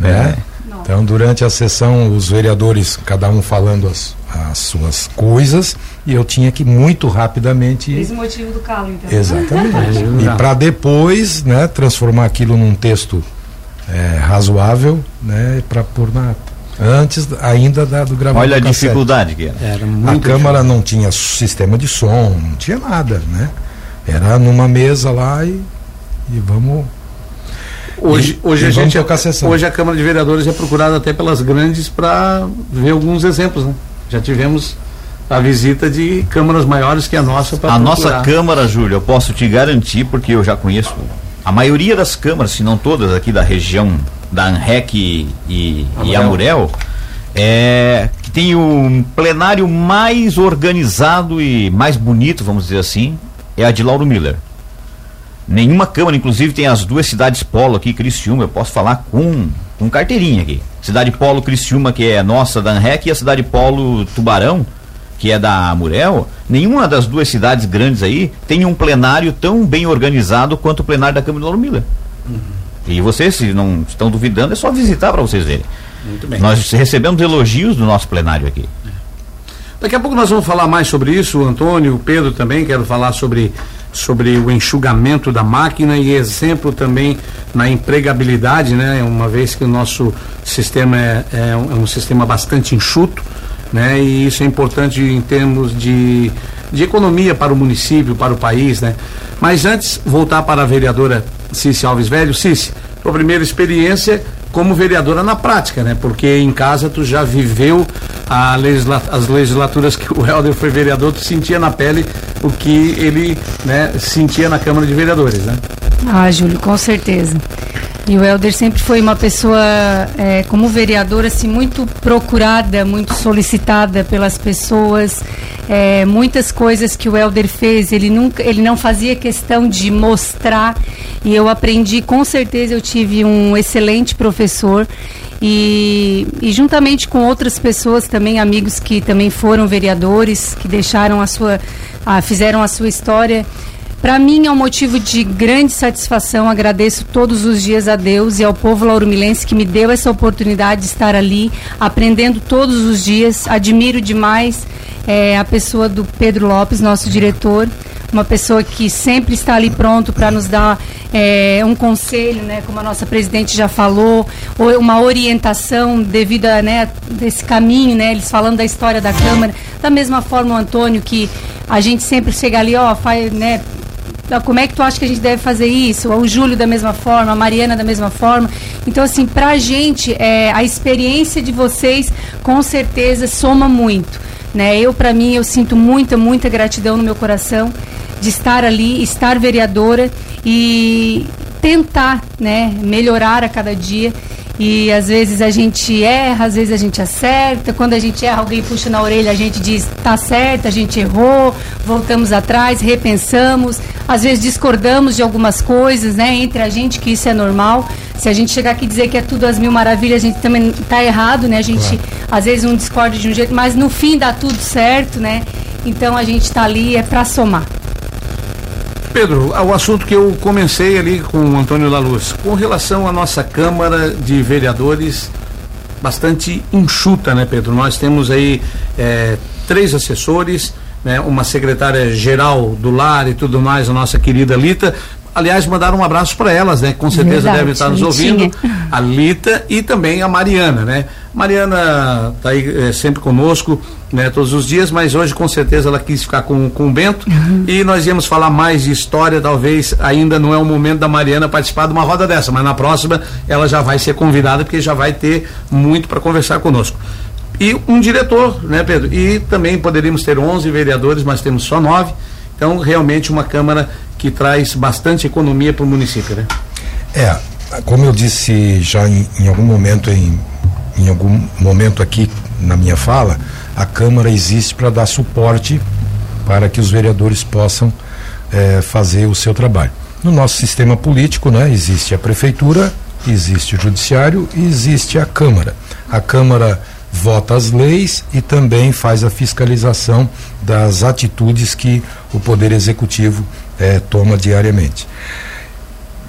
Né? É. Então, durante a sessão, os vereadores, cada um falando as, as suas coisas, e eu tinha que muito rapidamente. Esse motivo do calo, então. Exatamente. e para depois, né, transformar aquilo num texto é, razoável, né, para pôr na antes ainda da, do gravador. Olha a cassete. dificuldade que era. era a câmara não tinha sistema de som, não tinha nada, né? Era numa mesa lá e e vamos Hoje, hoje, e a gente, a hoje a Câmara de Vereadores é procurada até pelas grandes para ver alguns exemplos. Né? Já tivemos a visita de câmaras maiores que a nossa. A procurar. nossa Câmara, Júlio, eu posso te garantir, porque eu já conheço a maioria das câmaras, se não todas aqui da região da ANREC e, e, Amurel. e Amurel, é, que tem o plenário mais organizado e mais bonito, vamos dizer assim, é a de Lauro Miller. Nenhuma Câmara, inclusive, tem as duas cidades polo aqui, Criciúma, eu posso falar com, com carteirinha aqui. Cidade polo Criciúma, que é nossa da ANREC, e a cidade polo Tubarão, que é da Murel, nenhuma das duas cidades grandes aí tem um plenário tão bem organizado quanto o plenário da Câmara de Lauro Miller. Uhum. E vocês, se não estão duvidando, é só visitar para vocês verem. Muito bem. Nós recebemos elogios do nosso plenário aqui. Daqui a pouco nós vamos falar mais sobre isso, o Antônio, o Pedro também, quero falar sobre sobre o enxugamento da máquina e exemplo também na empregabilidade, né? Uma vez que o nosso sistema é, é, um, é um sistema bastante enxuto, né? E isso é importante em termos de, de economia para o município, para o país, né? Mas antes, voltar para a vereadora Cici Alves Velho. Cici, tua primeira experiência como vereadora na prática, né? Porque em casa tu já viveu legisla as legislaturas que o Helder foi vereador, tu sentia na pele o que ele né, sentia na Câmara de Vereadores, né? Ah, Júlio, com certeza. E o Helder sempre foi uma pessoa, é, como vereador, assim, muito procurada, muito solicitada pelas pessoas. É, muitas coisas que o Helder fez, ele nunca, ele não fazia questão de mostrar. E eu aprendi, com certeza, eu tive um excelente professor. E, e, juntamente com outras pessoas também, amigos que também foram vereadores, que deixaram a sua, a, fizeram a sua história. Para mim é um motivo de grande satisfação. Agradeço todos os dias a Deus e ao povo laurumilense que me deu essa oportunidade de estar ali, aprendendo todos os dias. Admiro demais é, a pessoa do Pedro Lopes, nosso diretor uma pessoa que sempre está ali pronto para nos dar é, um conselho, né, como a nossa presidente já falou, ou uma orientação devido a né, desse caminho, né, eles falando da história da Câmara. Da mesma forma, o Antônio, que a gente sempre chega ali, ó, faz, né, como é que tu acha que a gente deve fazer isso? O Júlio da mesma forma, a Mariana da mesma forma. Então, assim, pra gente, é, a experiência de vocês com certeza soma muito. Né? Eu, para mim, eu sinto muita, muita gratidão no meu coração de estar ali, estar vereadora e tentar né, melhorar a cada dia. E às vezes a gente erra, às vezes a gente acerta. Quando a gente erra, alguém puxa na orelha, a gente diz, tá certo, a gente errou, voltamos atrás, repensamos. Às vezes discordamos de algumas coisas, né, entre a gente, que isso é normal. Se a gente chegar aqui e dizer que é tudo as mil maravilhas, a gente também tá errado, né? A gente, claro. às vezes, um discorda de um jeito, mas no fim dá tudo certo, né? Então a gente está ali é para somar. Pedro, o assunto que eu comecei ali com o Antônio da Luz, com relação à nossa Câmara de Vereadores, bastante enxuta, né, Pedro? Nós temos aí é, três assessores, né, uma secretária geral do lar e tudo mais, a nossa querida Lita, Aliás, mandaram um abraço para elas, né? Com certeza Verdade, devem estar nos ouvindo. A Lita e também a Mariana, né? Mariana está aí é, sempre conosco, né? Todos os dias, mas hoje com certeza ela quis ficar com, com o Bento uhum. e nós íamos falar mais de história, talvez ainda não é o momento da Mariana participar de uma roda dessa, mas na próxima ela já vai ser convidada porque já vai ter muito para conversar conosco e um diretor, né, Pedro? E também poderíamos ter 11 vereadores, mas temos só nove. Então, realmente, uma Câmara que traz bastante economia para o município, né? É, como eu disse já em, em, algum momento em, em algum momento aqui na minha fala, a Câmara existe para dar suporte para que os vereadores possam é, fazer o seu trabalho. No nosso sistema político, né, existe a prefeitura, existe o judiciário e existe a Câmara. A Câmara vota as leis e também faz a fiscalização das atitudes que o Poder Executivo é, toma diariamente.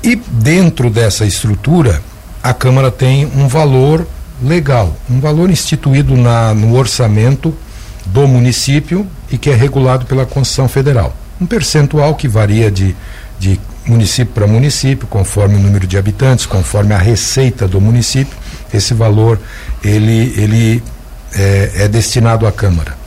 E dentro dessa estrutura, a Câmara tem um valor legal, um valor instituído na, no orçamento do município e que é regulado pela Constituição Federal. Um percentual que varia de, de município para município, conforme o número de habitantes, conforme a receita do município, esse valor ele, ele é, é destinado à Câmara.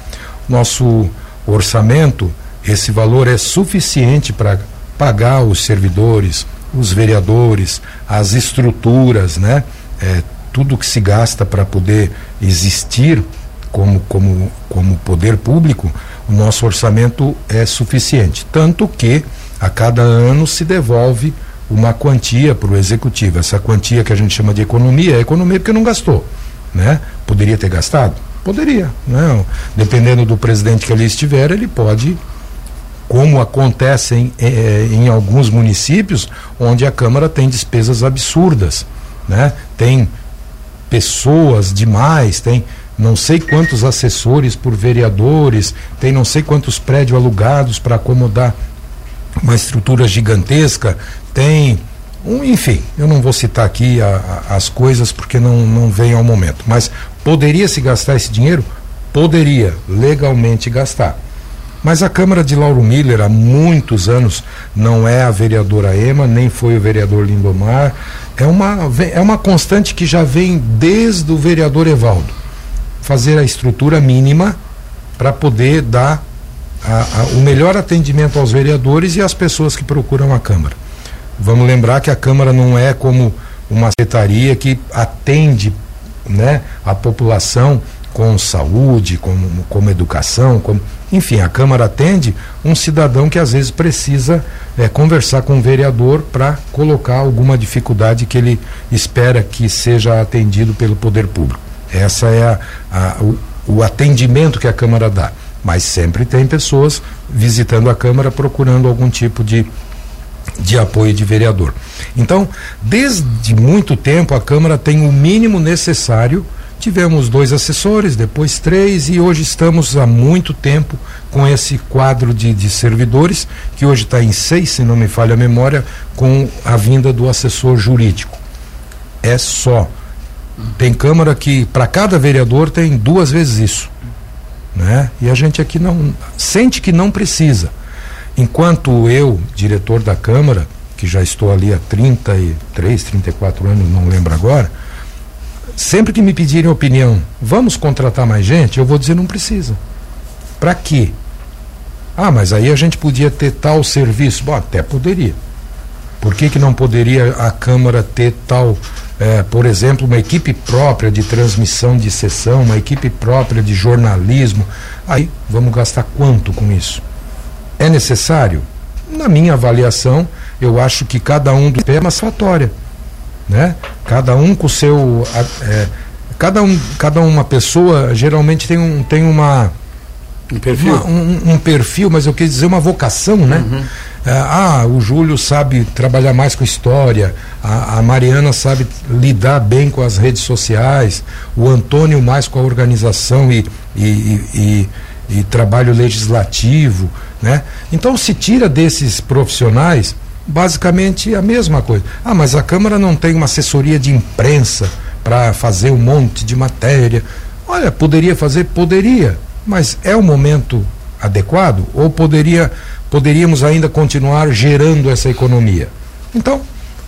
Nosso orçamento esse valor é suficiente para pagar os servidores, os vereadores, as estruturas, né? É, tudo que se gasta para poder existir como, como, como poder público, o nosso orçamento é suficiente. Tanto que a cada ano se devolve uma quantia para o executivo. Essa quantia que a gente chama de economia é economia porque não gastou. Né? Poderia ter gastado? Poderia. Né? Dependendo do presidente que ali estiver, ele pode como acontece em, eh, em, alguns municípios onde a Câmara tem despesas absurdas, né? Tem pessoas demais, tem não sei quantos assessores por vereadores, tem não sei quantos prédios alugados para acomodar uma estrutura gigantesca, tem um, enfim, eu não vou citar aqui a, a, as coisas porque não, não vem ao momento, mas poderia se gastar esse dinheiro? Poderia legalmente gastar Mas a Câmara de Lauro Miller, há muitos anos, não é a vereadora Ema, nem foi o vereador Lindomar. É uma, é uma constante que já vem desde o vereador Evaldo. Fazer a estrutura mínima para poder dar a, a, o melhor atendimento aos vereadores e às pessoas que procuram a Câmara. Vamos lembrar que a Câmara não é como uma secretaria que atende né, a população com saúde, com, como educação, com, enfim, a Câmara atende um cidadão que às vezes precisa é, conversar com o vereador para colocar alguma dificuldade que ele espera que seja atendido pelo poder público. Essa é a, a, o, o atendimento que a Câmara dá. Mas sempre tem pessoas visitando a Câmara procurando algum tipo de de apoio de vereador. Então, desde muito tempo a Câmara tem o mínimo necessário. Tivemos dois assessores, depois três, e hoje estamos há muito tempo com esse quadro de, de servidores, que hoje está em seis, se não me falha a memória, com a vinda do assessor jurídico. É só. Tem Câmara que, para cada vereador, tem duas vezes isso. Né? E a gente aqui não sente que não precisa. Enquanto eu, diretor da Câmara, que já estou ali há 33, 34 anos, não lembro agora, sempre que me pedirem opinião, vamos contratar mais gente, eu vou dizer não precisa. Para quê? Ah, mas aí a gente podia ter tal serviço. Bom, até poderia. Por que, que não poderia a Câmara ter tal, é, por exemplo, uma equipe própria de transmissão de sessão, uma equipe própria de jornalismo? Aí vamos gastar quanto com isso? É necessário? Na minha avaliação, eu acho que cada um dos é uma satisfatória. Né? Cada um com o seu. É, cada, um, cada uma pessoa geralmente tem, um, tem uma. Um perfil? Uma, um, um, perfil, mas eu quis dizer uma vocação, né? Uhum. É, ah, o Júlio sabe trabalhar mais com história, a, a, Mariana sabe lidar bem com as redes sociais, o Antônio mais com a organização e, e, e, e trabalho legislativo, né? Então se tira desses profissionais basicamente a mesma coisa. Ah, mas a Câmara não tem uma assessoria de imprensa para fazer um monte de matéria. Olha, poderia fazer? Poderia, mas é o momento adequado ou poderia poderíamos ainda continuar gerando essa economia? Então,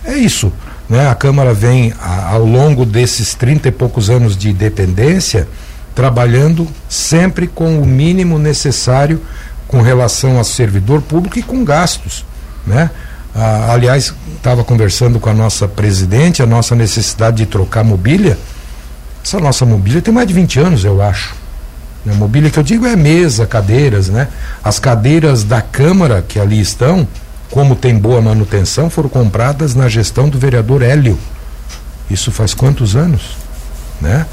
é isso. Né? A Câmara vem, a, ao longo desses trinta e poucos anos de independência, trabalhando sempre com o mínimo necessário com relação a servidor público e com gastos, né? Ah, aliás, estava conversando com a nossa presidente, a nossa necessidade de trocar mobília. Essa nossa mobília tem mais de 20 anos, eu acho. Né? mobília que eu digo é mesa, cadeiras, né? As cadeiras da Câmara que ali estão, como tem boa manutenção, foram compradas na gestão do vereador Hélio. Isso faz quantos anos? Né?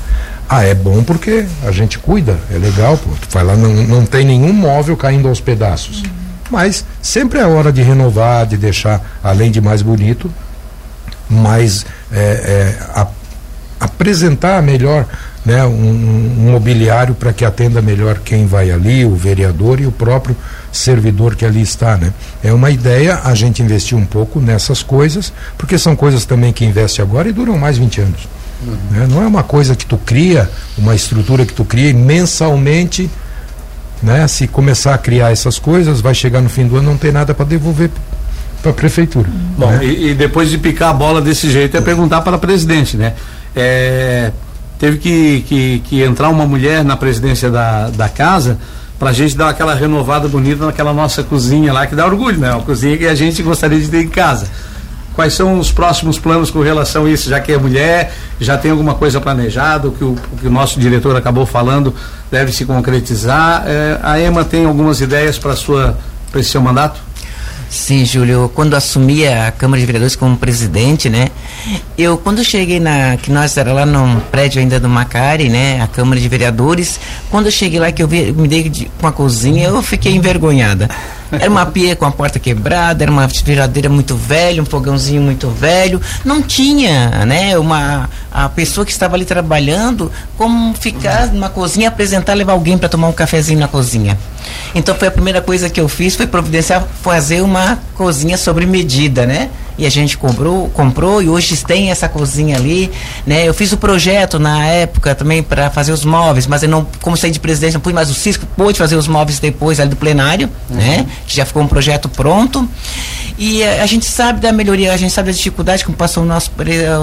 Ah, é bom porque a gente cuida, é legal, pô. Tu vai lá, não, não tem nenhum móvel caindo aos pedaços. Uhum. Mas sempre é hora de renovar, de deixar, além de mais bonito, mais é, é, a, apresentar melhor né, um, um mobiliário para que atenda melhor quem vai ali, o vereador e o próprio servidor que ali está. Né? É uma ideia a gente investir um pouco nessas coisas, porque são coisas também que investe agora e duram mais 20 anos. Uhum. Né? Não é uma coisa que tu cria, uma estrutura que tu cria e mensalmente, né? se começar a criar essas coisas, vai chegar no fim do ano não tem nada para devolver para a prefeitura. Bom, né? e, e, depois de picar a bola desse jeito é perguntar para a presidente, né? É, teve que, que, que, entrar uma mulher na presidência da, da casa para a gente dar aquela renovada bonita naquela nossa cozinha lá que dá orgulho, né? Uma cozinha que a gente gostaria de ter em casa. Quais são os próximos planos com relação a isso? Já que é mulher, já tem alguma coisa planejada, o que o, que o nosso diretor acabou falando deve se concretizar. É, a EMA tem algumas ideias para esse seu mandato? Sim, Júlio, quando assumi a Câmara de Vereadores como presidente, né? Eu, quando cheguei na, que nós era lá no prédio ainda do Macari, né? A Câmara de Vereadores, quando eu cheguei lá que eu vi, me dei de, com a cozinha, eu fiquei envergonhada. Era uma pia com a porta quebrada, era uma geladeira muito velha, um fogãozinho muito velho. Não tinha, né? Uma a pessoa que estava ali trabalhando, como ficar numa cozinha, apresentar, levar alguém para tomar um cafezinho na cozinha. Então foi a primeira coisa que eu fiz, foi providenciar fazer uma cozinha sobre medida, né? E a gente comprou, comprou e hoje tem essa cozinha ali, né? Eu fiz o projeto na época também para fazer os móveis, mas eu não, como saí de presidente, não pude, mas o Cisco pôde fazer os móveis depois ali do plenário, uhum. né? Que já ficou um projeto pronto. E a, a, gente sabe da melhoria, a gente sabe da dificuldade, como passou o nosso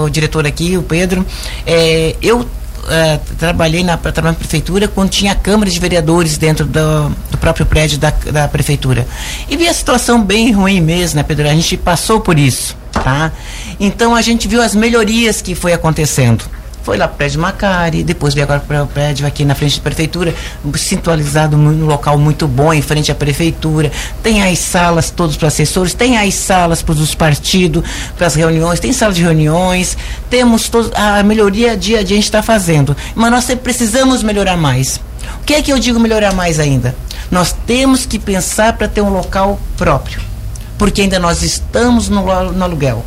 o diretor aqui, o Pedro. É, eu uh, trabalhei na, na prefeitura quando tinha a Câmara de Vereadores dentro do, do próprio prédio da, da prefeitura. E vi a situação bem ruim mesmo, né, Pedro? A gente passou por isso, tá? Então a gente viu as melhorias que foi acontecendo foi lá para o prédio Macari, depois veio agora para o prédio aqui na frente da prefeitura, sintonizado num local muito bom, em frente à prefeitura. Tem as salas todos para assessores, tem as salas para os partidos, para as reuniões, tem sala de reuniões, temos todos, a melhoria dia a dia a gente está fazendo. Mas nós precisamos melhorar mais. O que é que eu digo melhorar mais ainda? Nós temos que pensar para ter um local próprio, porque ainda nós estamos no, no aluguel.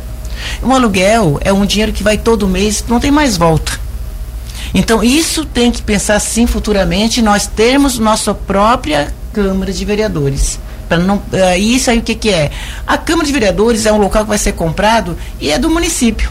Um aluguel é um dinheiro que vai todo mês, não tem mais volta. Então, isso tem que pensar sim futuramente, nós termos nossa própria Câmara de Vereadores. Para não, uh, isso aí o que, que é? A Câmara de Vereadores é um local que vai ser comprado e é do município.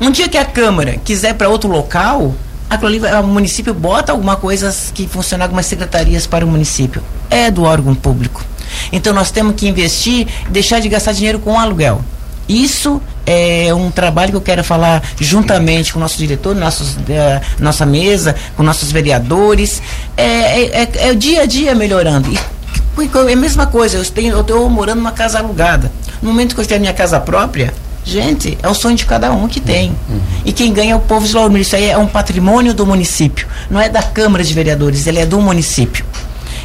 Um dia que a Câmara quiser para outro local, ali, o município bota alguma coisa que funciona algumas secretarias para o município. É do órgão público. Então nós temos que investir, deixar de gastar dinheiro com aluguel. Isso é um trabalho que eu quero falar juntamente com o nosso diretor, nossos, é, nossa mesa, com nossos vereadores. É, é, é, é, o dia a dia melhorando. E, é a mesma coisa, eu estou morando numa casa alugada. No momento que eu tiver minha casa própria, gente, é o sonho de cada um que tem. Uhum. E quem ganha é o povo de Lauro Isso aí é um patrimônio do município. Não é da Câmara de Vereadores, ele é do município.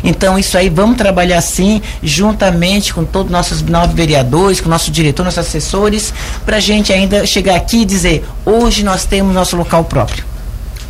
Então, isso aí, vamos trabalhar assim, juntamente com todos os nossos nove vereadores, com nosso diretor, nossos assessores, para a gente ainda chegar aqui e dizer: hoje nós temos nosso local próprio.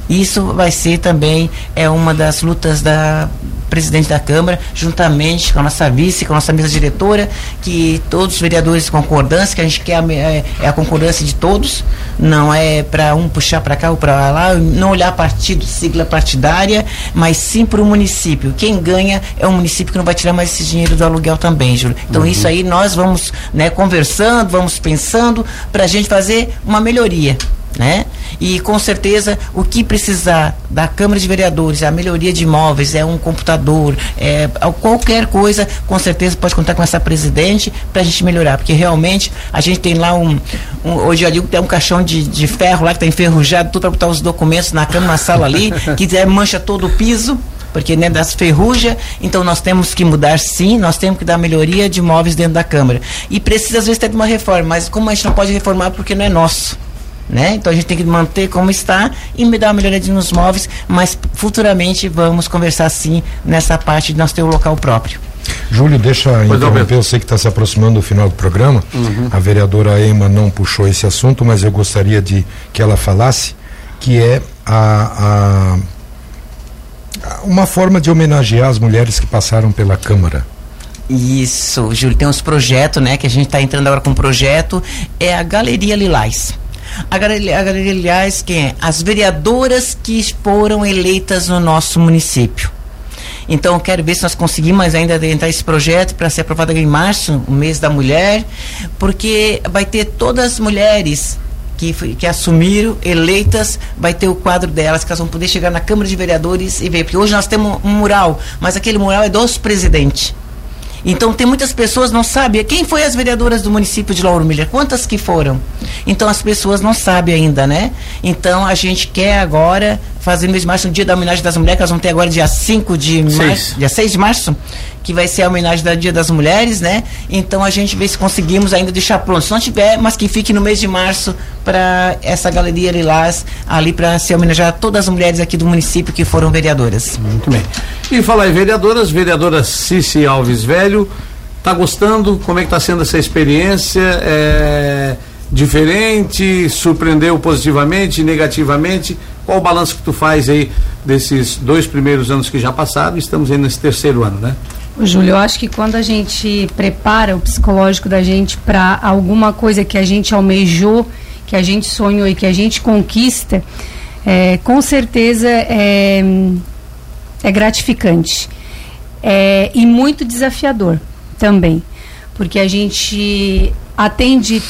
Isso vai ser também é uma das lutas da presidente da Câmara, juntamente com a nossa vice, com a nossa mesa diretora, que todos os vereadores concordância, que a gente quer a, é, é a concordância de todos, não é para um puxar para cá ou para lá, não olhar partido, sigla partidária, mas sim para o município. Quem ganha é o município que não vai tirar mais esse dinheiro do aluguel também, Júlio. Então uhum. isso aí nós vamos né, conversando, vamos pensando para a gente fazer uma melhoria né? E com certeza o que precisar da Câmara de Vereadores, a melhoria de imóveis, é um computador, é qualquer coisa, com certeza pode contar com essa presidente para a gente melhorar, porque realmente a gente tem lá um, um hoje que tem um caixão de, de ferro lá que está enferrujado, tudo para botar os documentos na cama, na sala ali, que é, mancha todo o piso porque né, das ferrugens, então nós temos que mudar sim, nós temos que dar melhoria de imóveis dentro da Câmara. E precisa às vezes ter uma reforma, mas como a gente não pode reformar porque não é nosso né? Então a gente tem que manter como está e me dar uma melhoria nos móveis, mas futuramente vamos conversar sim nessa parte de nós ter o um local próprio. Júlio, deixa pois interromper, eu sei que está se aproximando do final do programa. Uhum. A vereadora Ema não puxou esse assunto, mas eu gostaria de que ela falasse, que é a, a uma forma de homenagear as mulheres que passaram pela Câmara. Isso, Júlio, tem uns projetos, né, que a gente está entrando agora com um projeto, é a Galeria Lilás. A Galeria, a Galeria aliás, quem é? As vereadoras que foram eleitas no nosso município. Então, eu quero ver se nós conseguimos ainda entrar esse projeto para ser aprovado em março, o mês da mulher, porque vai ter todas as mulheres que, que assumiram, eleitas, vai ter o quadro delas, que elas vão poder chegar na Câmara de Vereadores e ver. Porque hoje nós temos um mural, mas aquele mural é dos presidentes. Então tem muitas pessoas não sabem quem foi as vereadoras do município de Lauro Miller, quantas que foram. Então as pessoas não sabem ainda, né? Então a gente quer agora fazer mês de março, no dia da homenagem das mulheres, que nós vamos ter agora dia 5 de março, dia 6 de março, que vai ser a homenagem do Dia das Mulheres, né? Então a gente vê se conseguimos ainda deixar pronto. Se não tiver, mas que fique no mês de março para essa galeria Lilás ali para se homenagear todas as mulheres aqui do município que foram vereadoras. Muito bem. E falar em vereadoras, vereadora Cici Alves Velho, tá gostando? Como é que tá sendo essa experiência? É diferente, surpreendeu positivamente, negativamente? Qual o balanço que tu faz aí desses dois primeiros anos que já passaram? Estamos aí nesse terceiro ano, né? Júlio, eu acho que quando a gente prepara o psicológico da gente para alguma coisa que a gente almejou, que a gente sonhou e que a gente conquista, é, com certeza é, é gratificante. É, e muito desafiador também. Porque a gente atende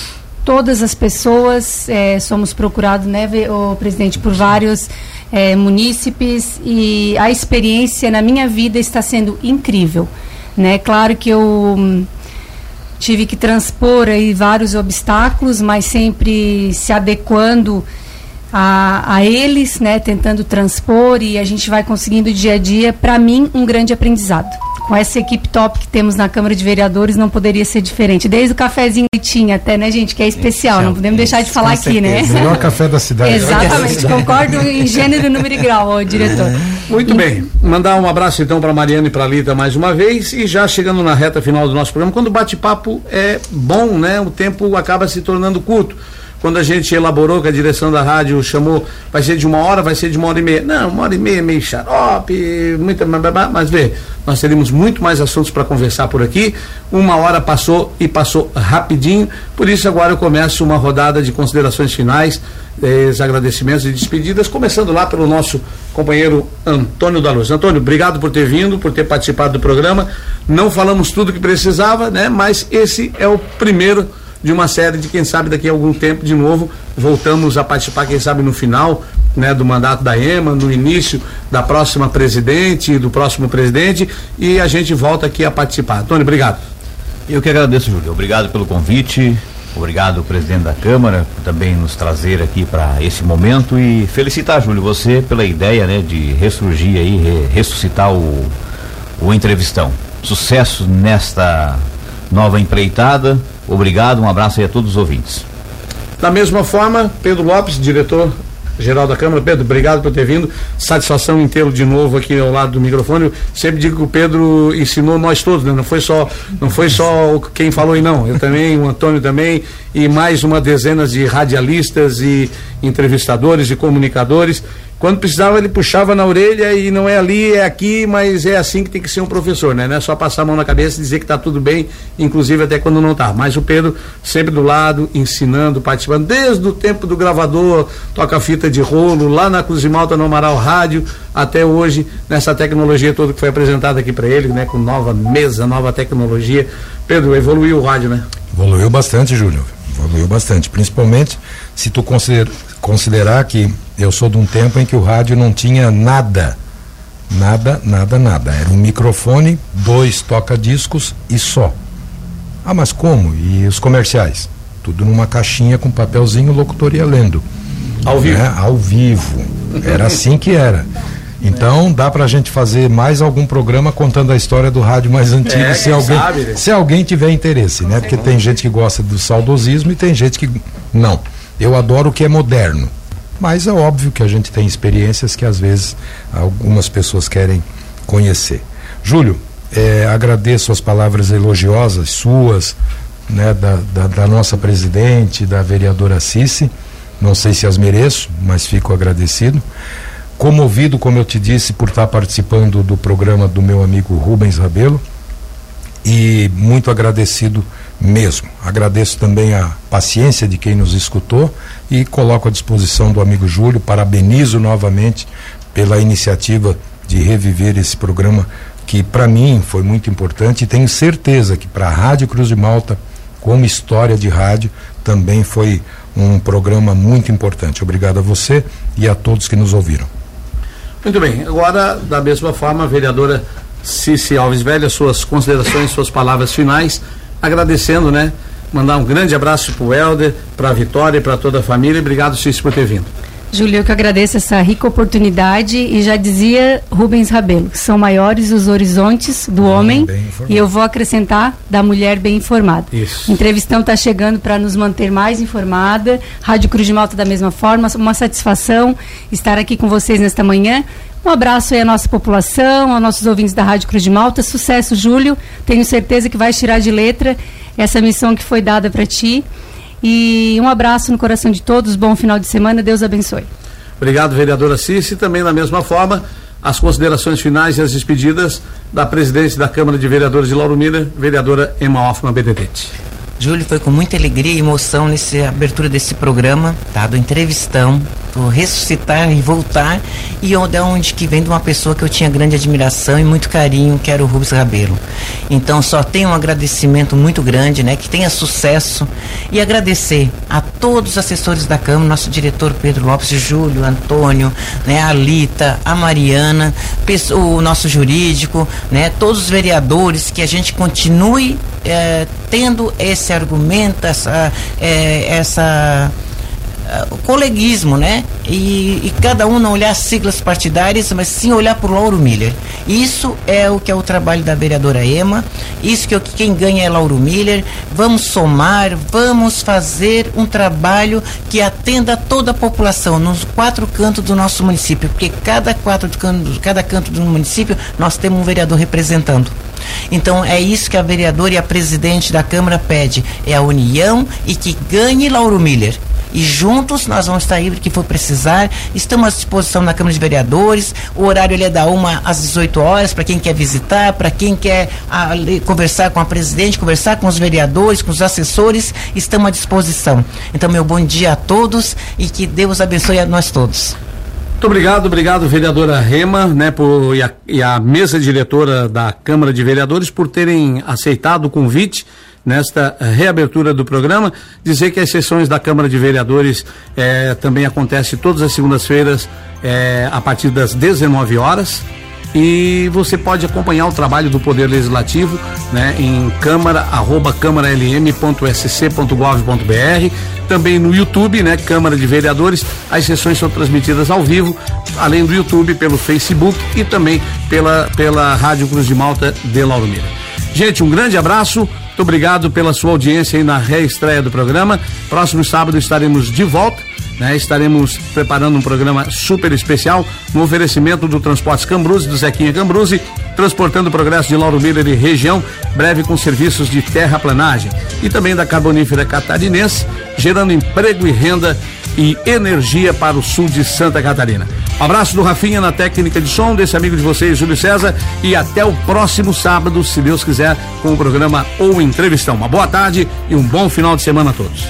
todas as pessoas, é, somos procurados, né, o presidente, por vários é, munícipes e a experiência na minha vida está sendo incrível, né? Claro que eu hum, tive que transpor aí vários obstáculos, mas sempre se adequando a, a eles, né, tentando transpor e a gente vai conseguindo dia a dia, para mim, um grande aprendizado com essa equipe top que temos na Câmara de Vereadores, não poderia ser diferente. Desde o cafezinho tinha até, né, gente, que é especial, não podemos deixar de falar aqui, né? Melhor café da cidade. Exatamente, concordo em gênero, número e grau, ó, diretor. Muito bem, mandar um abraço então para Mariana e para Lita mais uma vez e já chegando na reta final do nosso programa, quando o bate-papo é bom, né, o tempo acaba se tornando curto quando a gente elaborou, que a direção da rádio chamou, vai ser de uma hora, vai ser de uma hora e meia. Não, uma hora e meia, meio xarope, muita, mas vê, nós teríamos muito mais assuntos para conversar por aqui. Uma hora passou e passou rapidinho, por isso agora eu começo uma rodada de considerações finais, eh, agradecimentos e despedidas, começando lá pelo nosso companheiro Antônio da Luz. Antônio, obrigado por ter vindo, por ter participado do programa. Não falamos tudo que precisava, né? Mas esse é o primeiro de uma série de quem sabe daqui a algum tempo de novo voltamos a participar, quem sabe no final né, do mandato da EMA, no início da próxima presidente, do próximo presidente, e a gente volta aqui a participar. Antônio, obrigado. Eu que agradeço, Júlio. Obrigado pelo convite. Obrigado, presidente da Câmara, por também nos trazer aqui para esse momento e felicitar, Júlio, você pela ideia né, de ressurgir aí, ressuscitar o, o entrevistão. Sucesso nesta nova empreitada Obrigado, um abraço aí a todos os ouvintes. Da mesma forma, Pedro Lopes, diretor geral da Câmara. Pedro, obrigado por ter vindo. Satisfação em tê-lo de novo aqui ao lado do microfone. Eu sempre digo que o Pedro ensinou nós todos, né? Não foi só, não foi só quem falou e não. Eu também, o Antônio também e mais uma dezena de radialistas e entrevistadores e comunicadores quando precisava, ele puxava na orelha e não é ali, é aqui, mas é assim que tem que ser um professor, né? Não é só passar a mão na cabeça e dizer que está tudo bem, inclusive até quando não está. Mas o Pedro sempre do lado, ensinando, participando, desde o tempo do gravador, toca fita de rolo, lá na Cruz de Malta, no Amaral Rádio, até hoje, nessa tecnologia toda que foi apresentada aqui para ele, né? Com nova mesa, nova tecnologia. Pedro, evoluiu o rádio, né? Evoluiu bastante, Júlio. Evoluiu bastante. Principalmente se tu considerar considerar que eu sou de um tempo em que o rádio não tinha nada, nada, nada, nada. Era um microfone, dois toca-discos e só. Ah, mas como? E os comerciais? Tudo numa caixinha com papelzinho, o locutor ia lendo. Ao vivo? Né? Ao vivo. Era assim que era. Então dá para a gente fazer mais algum programa contando a história do rádio mais antigo, é, se alguém sabe, né? se alguém tiver interesse, né? Porque tem gente que gosta do saudosismo e tem gente que não. Eu adoro o que é moderno. Mas é óbvio que a gente tem experiências que às vezes algumas pessoas querem conhecer. Júlio, é, agradeço as palavras elogiosas suas, né, da, da, da, nossa presidente, da vereadora Cici. Não sei se as mereço, mas fico agradecido. Comovido, como eu te disse, por estar participando do programa do meu amigo Rubens Rabelo. E muito agradecido mesmo. Agradeço também a paciência de quem nos escutou e coloco à disposição do amigo Júlio. Parabenizo novamente pela iniciativa de reviver esse programa que para mim foi muito importante e tenho certeza que para a Rádio Cruz de Malta, como história de rádio, também foi um programa muito importante. Obrigado a você e a todos que nos ouviram. Muito bem, agora da mesma forma, a vereadora Cici Alves Velha, suas considerações, suas palavras finais agradecendo, né? Mandar um grande abraço para o Helder, para a Vitória e para toda a família. Obrigado, Cícero, por ter vindo. Júlio, eu que agradeço essa rica oportunidade e já dizia Rubens Rabelo, são maiores os horizontes do homem e eu vou acrescentar da mulher bem informada. Isso. Entrevistão está chegando para nos manter mais informada. Rádio Cruz de Malta da mesma forma, uma satisfação estar aqui com vocês nesta manhã. Um abraço aí à nossa população, aos nossos ouvintes da Rádio Cruz de Malta. Sucesso, Júlio. Tenho certeza que vai tirar de letra essa missão que foi dada para ti. E um abraço no coração de todos. Bom final de semana. Deus abençoe. Obrigado, vereadora Cici. Também da mesma forma, as considerações finais e as despedidas da presidente da Câmara de Vereadores de Lauro Miller, vereadora Emma Hoffman Benedetti. Júlio, foi com muita alegria e emoção nessa abertura desse programa, tá? Do entrevistão. Ressuscitar e voltar e onde é onde que vem de uma pessoa que eu tinha grande admiração e muito carinho, que era o Rubens Rabelo. Então só tenho um agradecimento muito grande, né, que tenha sucesso e agradecer a todos os assessores da Câmara, nosso diretor Pedro Lopes, Júlio, Antônio, né, a Lita, a Mariana, o nosso jurídico, né, todos os vereadores que a gente continue é, tendo esse argumento, essa, é, essa uh, coleguismo, né? E, e, cada um não olhar siglas partidárias, mas sim olhar para o Lauro Miller. Isso é o que é o trabalho da vereadora Ema, isso que, é que quem ganha é Lauro Miller. Vamos somar, vamos fazer um trabalho que atenda toda a população, nos quatro cantos do nosso município, porque cada, quatro canto, cada canto do município nós temos um vereador representando. Então é isso que a vereadora e a presidente da Câmara pede, é a união e que ganhe Lauro Miller e juntos nós vamos estar aí que for precisar. Estamos à disposição na Câmara de Vereadores. O horário ele é da 1 às 18 horas para quem quer visitar, para quem quer a, conversar com a presidente, conversar com os vereadores, com os assessores. Estamos à disposição. Então, meu bom dia a todos e que Deus abençoe a nós todos. Muito obrigado, obrigado, vereadora Rema, né, por, e, a, e a mesa diretora da Câmara de Vereadores por terem aceitado o convite nesta reabertura do programa, dizer que as sessões da Câmara de Vereadores eh, também acontecem todas as segundas-feiras eh, a partir das 19 horas. E você pode acompanhar o trabalho do Poder Legislativo né, em câmara, arroba câmaralm.sc.gov.br, também no YouTube, né, Câmara de Vereadores, as sessões são transmitidas ao vivo, além do YouTube, pelo Facebook e também pela, pela Rádio Cruz de Malta de Lauro Mira. Gente, um grande abraço, muito obrigado pela sua audiência aí na reestreia do programa. Próximo sábado estaremos de volta. Né, estaremos preparando um programa super especial no oferecimento do Transportes Cambruze, do Zequinha Cambruze, transportando o progresso de Lauro Miller e região, breve com serviços de terraplanagem e também da Carbonífera Catarinense, gerando emprego e renda e energia para o sul de Santa Catarina. Abraço do Rafinha na técnica de som, desse amigo de vocês, Júlio César, e até o próximo sábado, se Deus quiser, com o programa ou entrevistão. Uma boa tarde e um bom final de semana a todos.